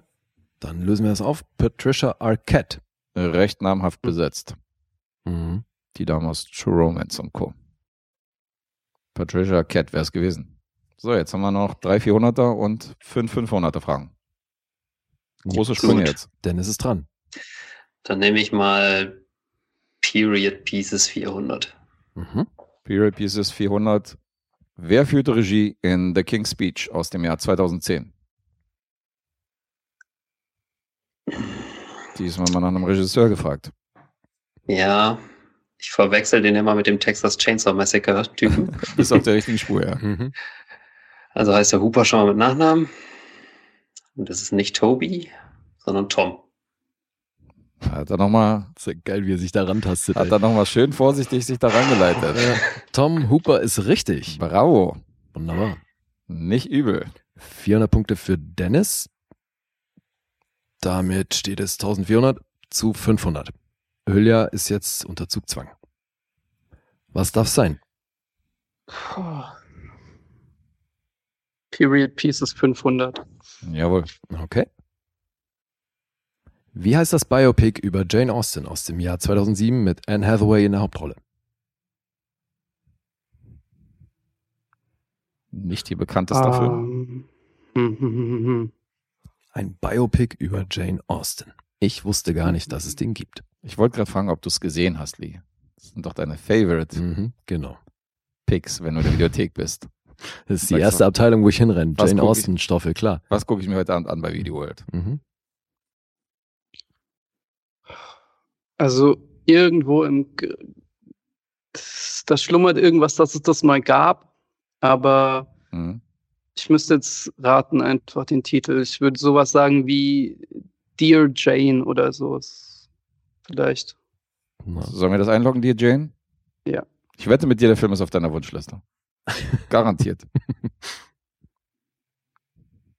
Dann lösen wir das auf. Patricia Arquette.
Recht namhaft besetzt.
Mhm.
Die Dame aus True Romance und Co. Patricia Cat wäre es gewesen. So, jetzt haben wir noch drei 400er und fünf 500er Fragen. Große
Gut.
Sprünge jetzt.
Dennis ist dran.
Dann nehme ich mal Period Pieces 400.
Mhm.
Period Pieces 400. Wer führte Regie in The King's Speech aus dem Jahr 2010? Diesmal mal nach einem Regisseur gefragt.
Ja, ich verwechsel den immer mit dem Texas Chainsaw Massacre Typen. [laughs]
Ist auf der richtigen Spur, ja.
Mhm.
Also heißt der Hooper schon mal mit Nachnamen. Und das ist nicht Toby, sondern Tom.
Hat er nochmal
Ist ja geil, wie er sich da rantastet.
hat
ey.
er noch mal schön vorsichtig sich da reingeleitet.
Ja. Tom Hooper ist richtig.
Bravo.
Wunderbar.
Nicht übel.
400 Punkte für Dennis. Damit steht es 1400 zu 500. Hülya ist jetzt unter Zugzwang. Was darf sein?
Puh. Period Pieces 500.
Jawohl.
Okay. Wie heißt das Biopic über Jane Austen aus dem Jahr 2007 mit Anne Hathaway in der Hauptrolle?
Nicht die bekannteste Film.
Ähm, hm, hm, hm, hm.
Ein Biopic über Jane Austen. Ich wusste gar nicht, dass es den gibt.
Ich wollte gerade fragen, ob du es gesehen hast, Lee. Das sind doch deine Favorite
Mhm, genau.
Picks, wenn du in der Videothek bist.
Das ist die
Sagst
erste
du.
Abteilung, wo ich hinrenne.
Was
Jane? Austen Stoffel, klar.
Was gucke ich mir heute Abend an bei Video World?
Mhm.
Also irgendwo im Ge- da schlummert irgendwas, dass es das mal gab, aber
Mhm.
ich müsste jetzt raten einfach den Titel. Ich würde sowas sagen wie Dear Jane oder so. Vielleicht.
Na,
Sollen wir das einloggen, dir, Jane?
Ja.
Ich wette mit dir, der Film ist auf deiner Wunschliste. [laughs] Garantiert.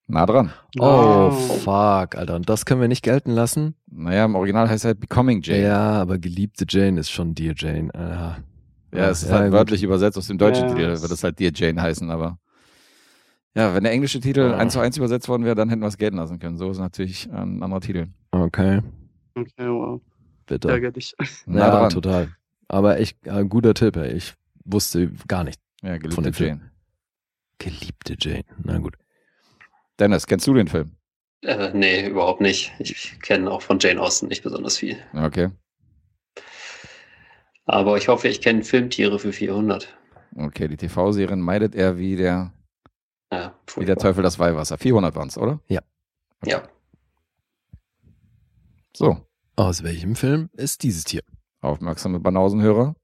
nah dran.
Oh,
Wow.
fuck, Alter. Und das können wir nicht gelten lassen?
Naja, im Original heißt er halt Becoming Jane.
Ja, aber geliebte Jane ist schon Dear Jane. Aha.
Ja, es ist
Ja,
halt
gut.
wörtlich übersetzt aus dem deutschen
Ja.
Titel, wird es halt Dear Jane heißen, aber ja, wenn der englische Titel
Ja.
eins zu eins übersetzt worden wäre, dann hätten wir es gelten lassen können. So ist natürlich ein anderer Titel.
Okay,
Okay, wow.
Bitte.
Ärgerlich.
Nah
ja,
dran.
total. Aber echt äh, guter Tipp, ey. Ich wusste gar nicht.
Ja,
Von
geliebte
dem Film.
Jane.
Geliebte Jane. Na gut.
Dennis, kennst du den Film?
Äh, nee, überhaupt nicht. Ich kenne auch von Jane Austen nicht besonders viel.
Okay.
Aber ich hoffe, ich kenne Filmtiere für 400.
Okay, die TV-Serien meidet er wie der,
Ja,
wie der. Teufel das Weihwasser. 400 waren es, oder?
Ja.
So,
Aus welchem Film ist dieses Tier?
aufmerksame Banausenhörer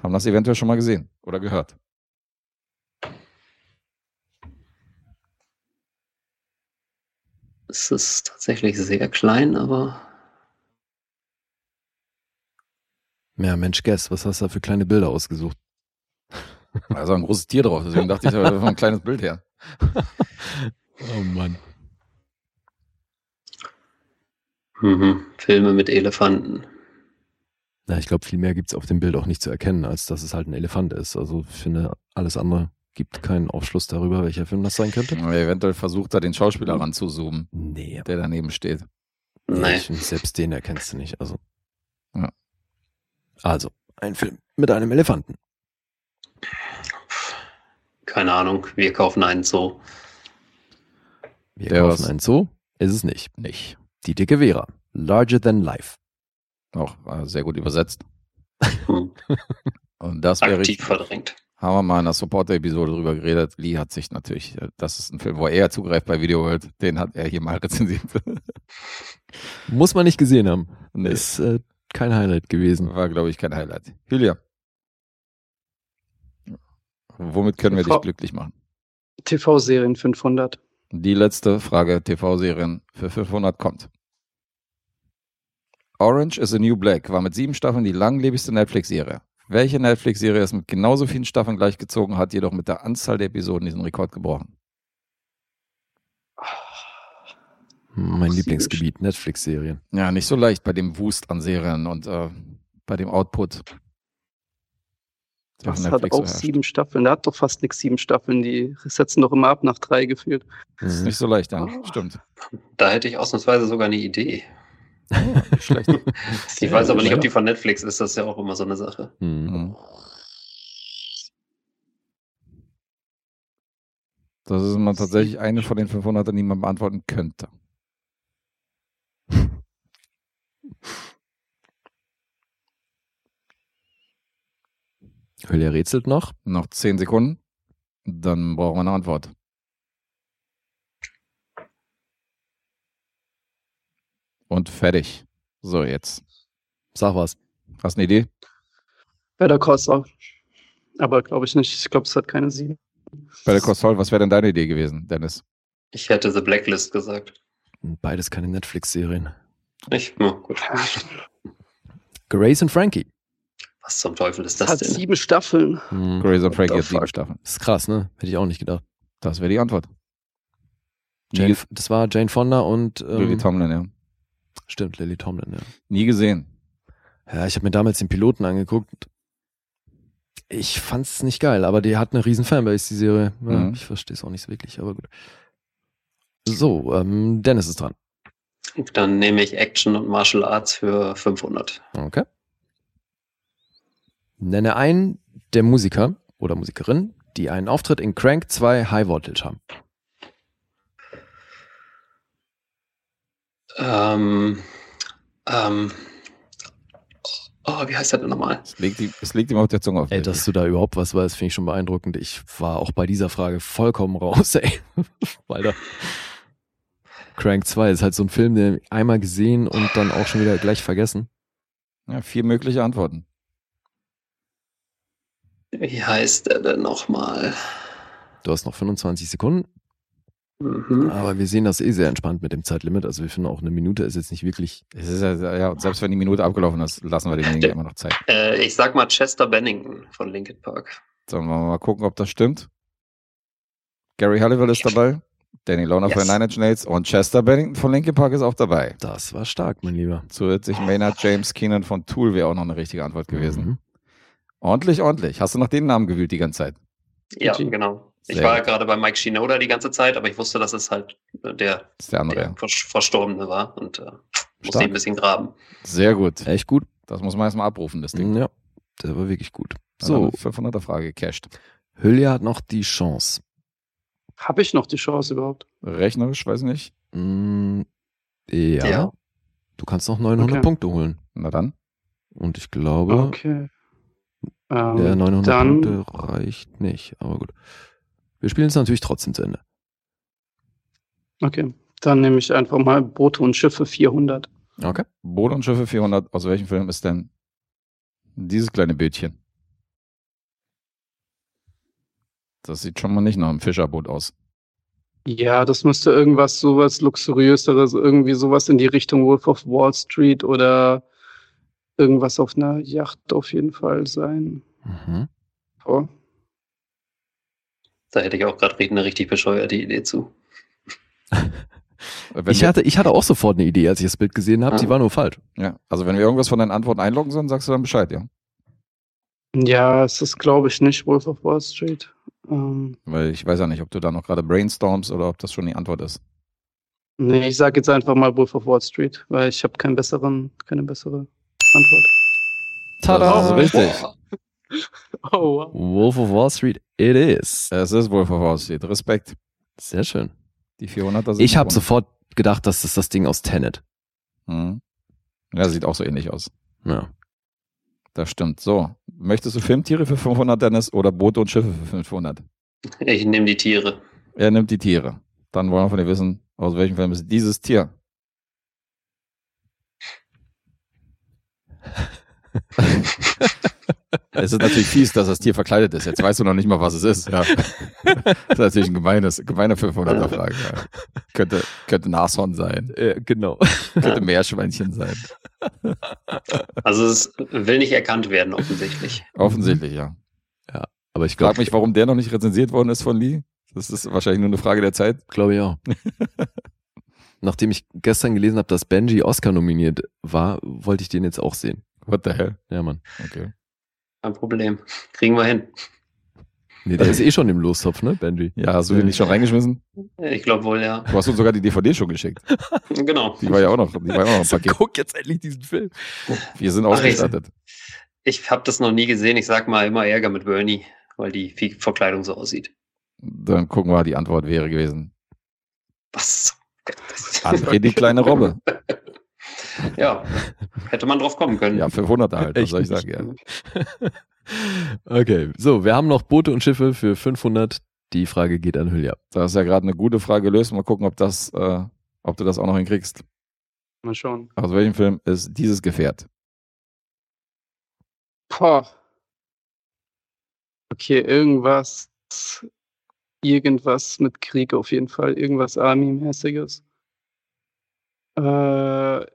haben das eventuell schon mal gesehen oder gehört.
Es ist tatsächlich sehr klein, aber
Ja, Mensch, Guess, was hast du da für kleine Bilder ausgesucht?
Da ist auch ein großes Tier drauf, deswegen dachte ich, da wäre [laughs] ein kleines Bild her.
Oh Mann.
Mhm. Filme mit Elefanten.
Na, ich glaube, viel mehr gibt's auf dem Bild auch nicht zu erkennen, als dass es halt ein Elefant ist. Also ich finde, alles andere gibt keinen Aufschluss darüber, welcher Film das sein könnte.
Aber eventuell versucht er, den Schauspieler ranzuzoomen,
Nee,
der daneben steht.
nee.
Nee.
Selbst den erkennst du nicht. Also.
Ja.
Also, ein Film mit einem Elefanten.
Keine Ahnung. Wir kaufen einen Zoo.
Wir
Der
kaufen
was?
einen Zoo, ist es nicht.
Nicht.
Die dicke Vera. Larger than life.
Auch äh, sehr gut übersetzt.
Hm. [laughs]
Und das wäre
Aktiv verdrängt.
haben wir mal in der Supporter-Episode drüber geredet. Lee hat sich natürlich, äh, das ist ein Film, wo er zugreift bei Video World, den hat er hier mal [laughs] rezensiert.
Muss man nicht gesehen haben.
nee,
Ist äh, kein Highlight gewesen.
war, glaube ich, kein Highlight. Julia. Womit können wir dich
TV.
glücklich machen?
TV-Serien 500.
Die letzte Frage TV-Serien für 500 kommt. Orange is a New Black war mit sieben Staffeln die langlebigste Netflix-Serie. Welche Netflix-Serie es mit genauso vielen Staffeln gleichgezogen hat, jedoch mit der Anzahl der Episoden diesen Rekord gebrochen?
Mein Lieblingsgebiet, Netflix-Serien.
Ja, nicht so leicht bei dem Wust an Serien und äh, bei dem Output.
Das hat auch
herrscht.
sieben Staffeln. Der hat doch fast nichts sieben Staffeln. Die setzen doch immer ab nach drei gefühlt.
Das ist nicht so leicht, ja.
Oh.
Stimmt.
Da hätte ich ausnahmsweise sogar eine Idee.
Nicht schlecht. [laughs]
Ich weiß aber nicht, ob die von Netflix ist. Das ist ja auch immer so eine Sache.
Mhm.
Mhm. Das ist immer tatsächlich eine von den 500, die man beantworten könnte.
Hülya rätselt noch.
Noch 10 Sekunden. Dann brauchen wir eine Antwort. Und fertig. So, jetzt.
Sag was.
Hast du eine Idee?
Better Call Saul. Aber glaube ich nicht. Ich glaube, es hat keine sieben.
Bei der Kostol, was wäre denn deine Idee gewesen, Dennis?
Ich hätte The Blacklist gesagt.
Beides keine Netflix-Serien.
Ich, ja, gut.
Grace und Frankie.
Was zum Teufel ist das
hat
denn?
sieben Staffeln.
Mhm.
Grace und Frankie
the
hat sieben? Staffeln.
Das ist krass, ne? Hätte ich auch nicht gedacht.
Das wäre die Antwort.
Jane, das war Jane Fonda und ähm,
Lily Tomlin, ja.
Stimmt, Lily Tomlin, ja.
Nie gesehen.
Ja, ich habe mir damals den Piloten angeguckt. Ich fand's nicht geil, aber die hat eine riesen Fanbase, die Serie. Ja,
Mhm.
Ich verstehe es auch nicht so wirklich, aber gut. So, ähm, Dennis ist dran.
Dann nehme ich Action und Martial Arts für 500.
Okay. Nenne einen der Musiker oder Musikerin, die einen Auftritt in Crank 2 High Voltage haben.
Ähm, ähm, oh, wie heißt der denn nochmal?
Es liegt, ihm- es liegt ihm auf der Zunge auf.
Ey, dass du da überhaupt was weißt, finde ich schon beeindruckend. Ich war auch bei dieser Frage vollkommen raus, ey. [laughs] Alter. Crank 2 ist halt so ein Film, den einmal gesehen und dann auch schon wieder gleich vergessen.
ja, vier mögliche Antworten.
Wie heißt der denn nochmal?
Du hast noch 25 Sekunden,
Mhm.
aber wir sehen das eh sehr entspannt mit dem Zeitlimit. Also wir finden auch eine Minute ist jetzt nicht wirklich.
Es ist ja, ja, selbst wenn die Minute abgelaufen ist, lassen wir demjenigen immer noch Zeit.
Äh, ich sag mal Chester Bennington von Linkin Park.
Sollen wir mal gucken, ob das stimmt? Gary Halliwell ist dabei, Danny Lohner von
Yes.
Nine Inch Nails und Chester Bennington von Linkin Park ist auch dabei.
Das war stark, mein Lieber.
Zusätzlich Maynard James Keenan von Tool wäre auch noch eine richtige Antwort gewesen.
Mhm.
Ordentlich, ordentlich. Hast du nach den Namen gewühlt die ganze Zeit?
Ja, genau. Ich
Sehr
war
gut.
gerade bei Mike Shinoda die ganze Zeit, aber ich wusste, dass es halt äh, der,
der andere.
der Vers- Verstorbene war und äh, musste ich ein bisschen graben.
Sehr gut.
Echt gut.
Das muss man erstmal abrufen, das Ding.
Ja, der war wirklich gut.
So.
So,
500er Frage gecached.
Hülya hat noch die Chance.
Habe ich noch die Chance überhaupt?
Rechnerisch, weiß nicht.
Mm, ja,
Ja.
Du kannst noch 900
Okay.
Punkte holen.
Na dann.
Und ich glaube,
Okay. Ähm,
der 900
dann,
Punkte reicht nicht. Aber gut. Wir spielen es natürlich trotzdem zu Ende.
Okay, dann nehme ich einfach mal Boote und Schiffe 400.
Okay.
Boot und Schiffe 400. Aus welchem Film ist denn dieses kleine Bildchen? Das sieht schon mal nicht nach einem Fischerboot aus.
Ja, das müsste irgendwas sowas luxuriöseres, irgendwie sowas in die Richtung Wolf of Wall Street oder irgendwas auf einer Yacht auf jeden Fall sein.
Mhm.
Oh.
Da hätte ich auch gerade eine richtig bescheuerte Idee zu. [laughs]
Ich hatte, ich hatte auch sofort eine Idee, als ich das Bild gesehen habe.
Ah.
Sie war nur falsch.
ja, also wenn wir irgendwas von deinen Antworten einloggen sollen, sagst du dann Bescheid, ja?
Ja, es ist, glaube ich, nicht Wolf of Wall Street. Ähm,
Weil ich weiß ja nicht, ob du da noch gerade brainstormst oder ob das schon die Antwort ist.
nee, ich sage jetzt einfach mal Wolf of Wall Street, weil ich habe keinen besseren, keine bessere Antwort.
Das ist richtig.
Oh, wow.
Wolf of Wall Street, it is.
Es ist Wolf of Wall Street. Respekt.
Sehr schön.
Die 400er sind
Ich habe sofort gedacht, dass das das Ding aus Tenet.
Mhm. Ja, sieht auch so ähnlich aus.
Ja.
Das stimmt. So, möchtest du Filmtiere für 500, Dennis, oder Boote und Schiffe für 500?
Ich nehme die Tiere.
Er nimmt die Tiere. Dann wollen wir von dir wissen, aus welchem Film ist dieses Tier? [laughs] es ist natürlich fies, dass das Tier verkleidet ist. Jetzt weißt du noch nicht mal, was es ist. Ja. [laughs] Das ist natürlich ein gemeines, gemeine 500er Frage. Ja. Könnte, könnte Nashorn sein.
Äh, genau.
Könnte Meerschweinchen sein.
Also es will nicht erkannt werden, offensichtlich.
Offensichtlich, ja.
Aber ich
Frag
glaube,
mich, warum der noch nicht rezensiert worden ist von Lee. Das ist wahrscheinlich nur eine Frage der Zeit.
glaube ich auch. [laughs] Nachdem ich gestern gelesen habe, dass Benji Oscar nominiert war, wollte ich den jetzt auch sehen.
What the hell?
Ja, Mann.
Okay.
Kein Problem. Kriegen wir hin.
Nee, der ist eh schon im Lostopf, ne, Benji?
Ja, hast du den nicht schon reingeschmissen?
Ich glaube wohl, ja.
Du hast uns sogar die DVD schon geschickt.
Genau.
Die war ja auch noch, die war ja auch noch im [laughs] Paket.
Guck jetzt endlich diesen Film.
Wir sind
Ach,
ausgestattet.
Ich habe das noch nie gesehen. Ich sag mal immer Ärger mit Bernie, weil die Verkleidung so aussieht.
Dann gucken wir, die Antwort wäre gewesen.
Was?
André, die kleine Robbe. [laughs]
Ja, hätte man drauf kommen können.
Ja, 500 halt, was soll ich sagen? Ja. [laughs]
Okay, so, wir haben noch Boote und Schiffe für 500. Die Frage geht an Hülya.
Da ist ja gerade eine gute Frage gelöst. Mal gucken, ob das, äh, ob du das auch noch hinkriegst.
Mal schauen.
Aus welchem Film ist dieses Gefährt?
Boah. Okay, irgendwas, irgendwas mit Krieg auf jeden Fall, irgendwas Army-mäßiges. Äh,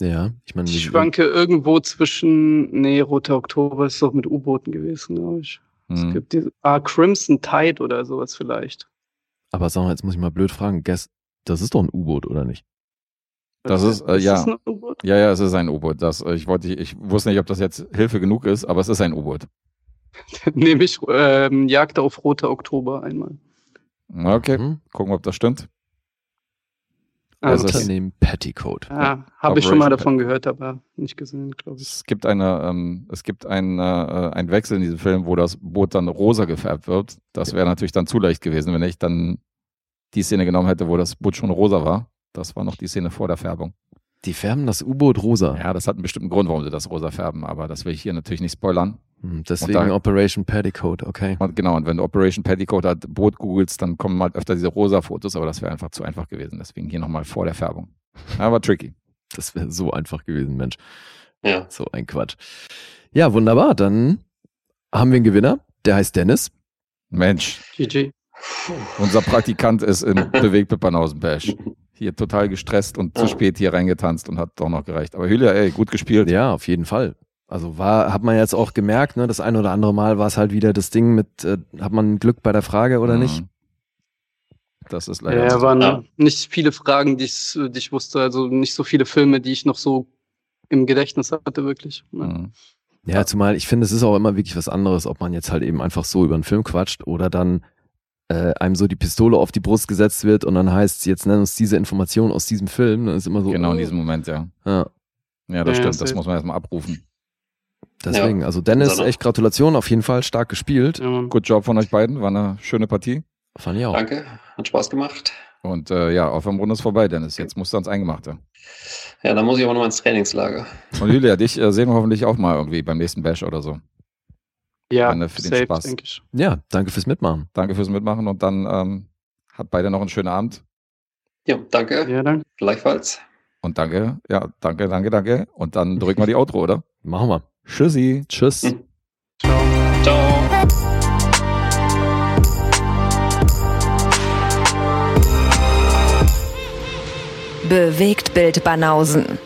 Ja, ich meine,
ich schwanke irgendwo zwischen, nee, Roter Oktober ist doch mit U-Booten gewesen, glaube ich. Es
Hm.
gibt diese, ah, Crimson Tide oder sowas vielleicht.
aber sag mal, jetzt muss ich mal blöd fragen. Guess, das ist doch ein U-Boot, oder nicht?
Das ist, äh,
Ist
ja.
das ein U-Boot?
Ja, ja, es ist ein U-Boot. Das, äh, ich wollte, ich wusste nicht, ob das jetzt Hilfe genug ist, aber es ist ein U-Boot. [laughs]
Nehme ich ähm, Jagd auf Roter Oktober einmal.
Okay,
Hm?
gucken wir, ob das stimmt.
Ah,
Also
okay.
es-
Unternehmen Petticoat.
Ja, habe ich schon mal davon gehört, aber nicht gesehen, glaube ich.
Es gibt eine, ähm, es gibt einen, äh, einen Wechsel in diesem Film, wo das Boot dann rosa gefärbt wird. Das wäre natürlich dann zu leicht gewesen, wenn ich dann die Szene genommen hätte, wo das Boot schon rosa war. Das war noch die Szene vor der Färbung.
Die färben das U-Boot rosa.
Ja, das hat einen bestimmten Grund, warum sie das rosa färben, aber das will ich hier natürlich nicht spoilern.
Hm, Deswegen
da-
Operation Petticoat, okay.
Und genau, und wenn du Operation Petticoat hat, Boot googelst, dann kommen halt öfter diese rosa Fotos, aber das wäre einfach zu einfach gewesen. Deswegen hier nochmal vor der Färbung. Aber tricky.
Das wäre so einfach gewesen, Mensch.
Ja.
So ein Quatsch. Ja, wunderbar. Dann haben wir einen Gewinner. Der heißt Dennis.
Mensch,
GG.
unser Praktikant ist in [laughs] Bewegtpippanhausen Bash. Hier total gestresst und zu spät hier reingetanzt und hat doch noch gereicht. Aber Hülia, ey, gut gespielt.
Ja, auf jeden Fall. Also war, hat man jetzt auch gemerkt, ne, das ein oder andere Mal war es halt wieder das Ding mit, äh, hat man Glück bei der Frage oder
Mhm.
nicht?
Das ist leider.
Ja,
so.
waren
Ja.
nicht viele Fragen, die ich, die ich wusste, also nicht so viele Filme, die ich noch so im Gedächtnis hatte, wirklich. Ja.
Mhm.
Ja, zumal ich finde, es ist auch immer wirklich was anderes, ob man jetzt halt eben einfach so über einen Film quatscht oder dann äh, einem so die Pistole auf die Brust gesetzt wird und dann heißt jetzt nennen uns diese Information aus diesem Film. Dann ist immer so.
Genau in
äh,
diesem Moment, ja.
Ja,
Ja, das
Ja,
stimmt. Das muss man erstmal abrufen.
deswegen. Also Dennis, echt Gratulation, auf jeden Fall stark gespielt.
Ja.
Good Job von euch beiden. War eine schöne Partie.
Fand ich auch.
Danke, hat Spaß gemacht.
Und äh, ja, Aufwärmrunde ist vorbei, Dennis. Jetzt musst du ans Eingemachte.
Ja, dann muss ich aber noch mal ins Trainingslager.
Und Julia, dich äh, sehen wir hoffentlich auch mal irgendwie beim nächsten Bash oder so.
Ja,
Danke für den
safe,
Spaß.
denke ich.
Ja, danke fürs Mitmachen.
Danke fürs Mitmachen und dann ähm, hat beide noch einen schönen Abend.
Ja, danke,
Ja, danke.
gleichfalls.
Und danke, ja, danke, danke, danke. Und dann [laughs] drücken wir die Outro, oder?
Machen wir.
Tschüssi.
Tschüss.
Hm.
Ciao.
Ciao.
Bewegt Bild Banausen.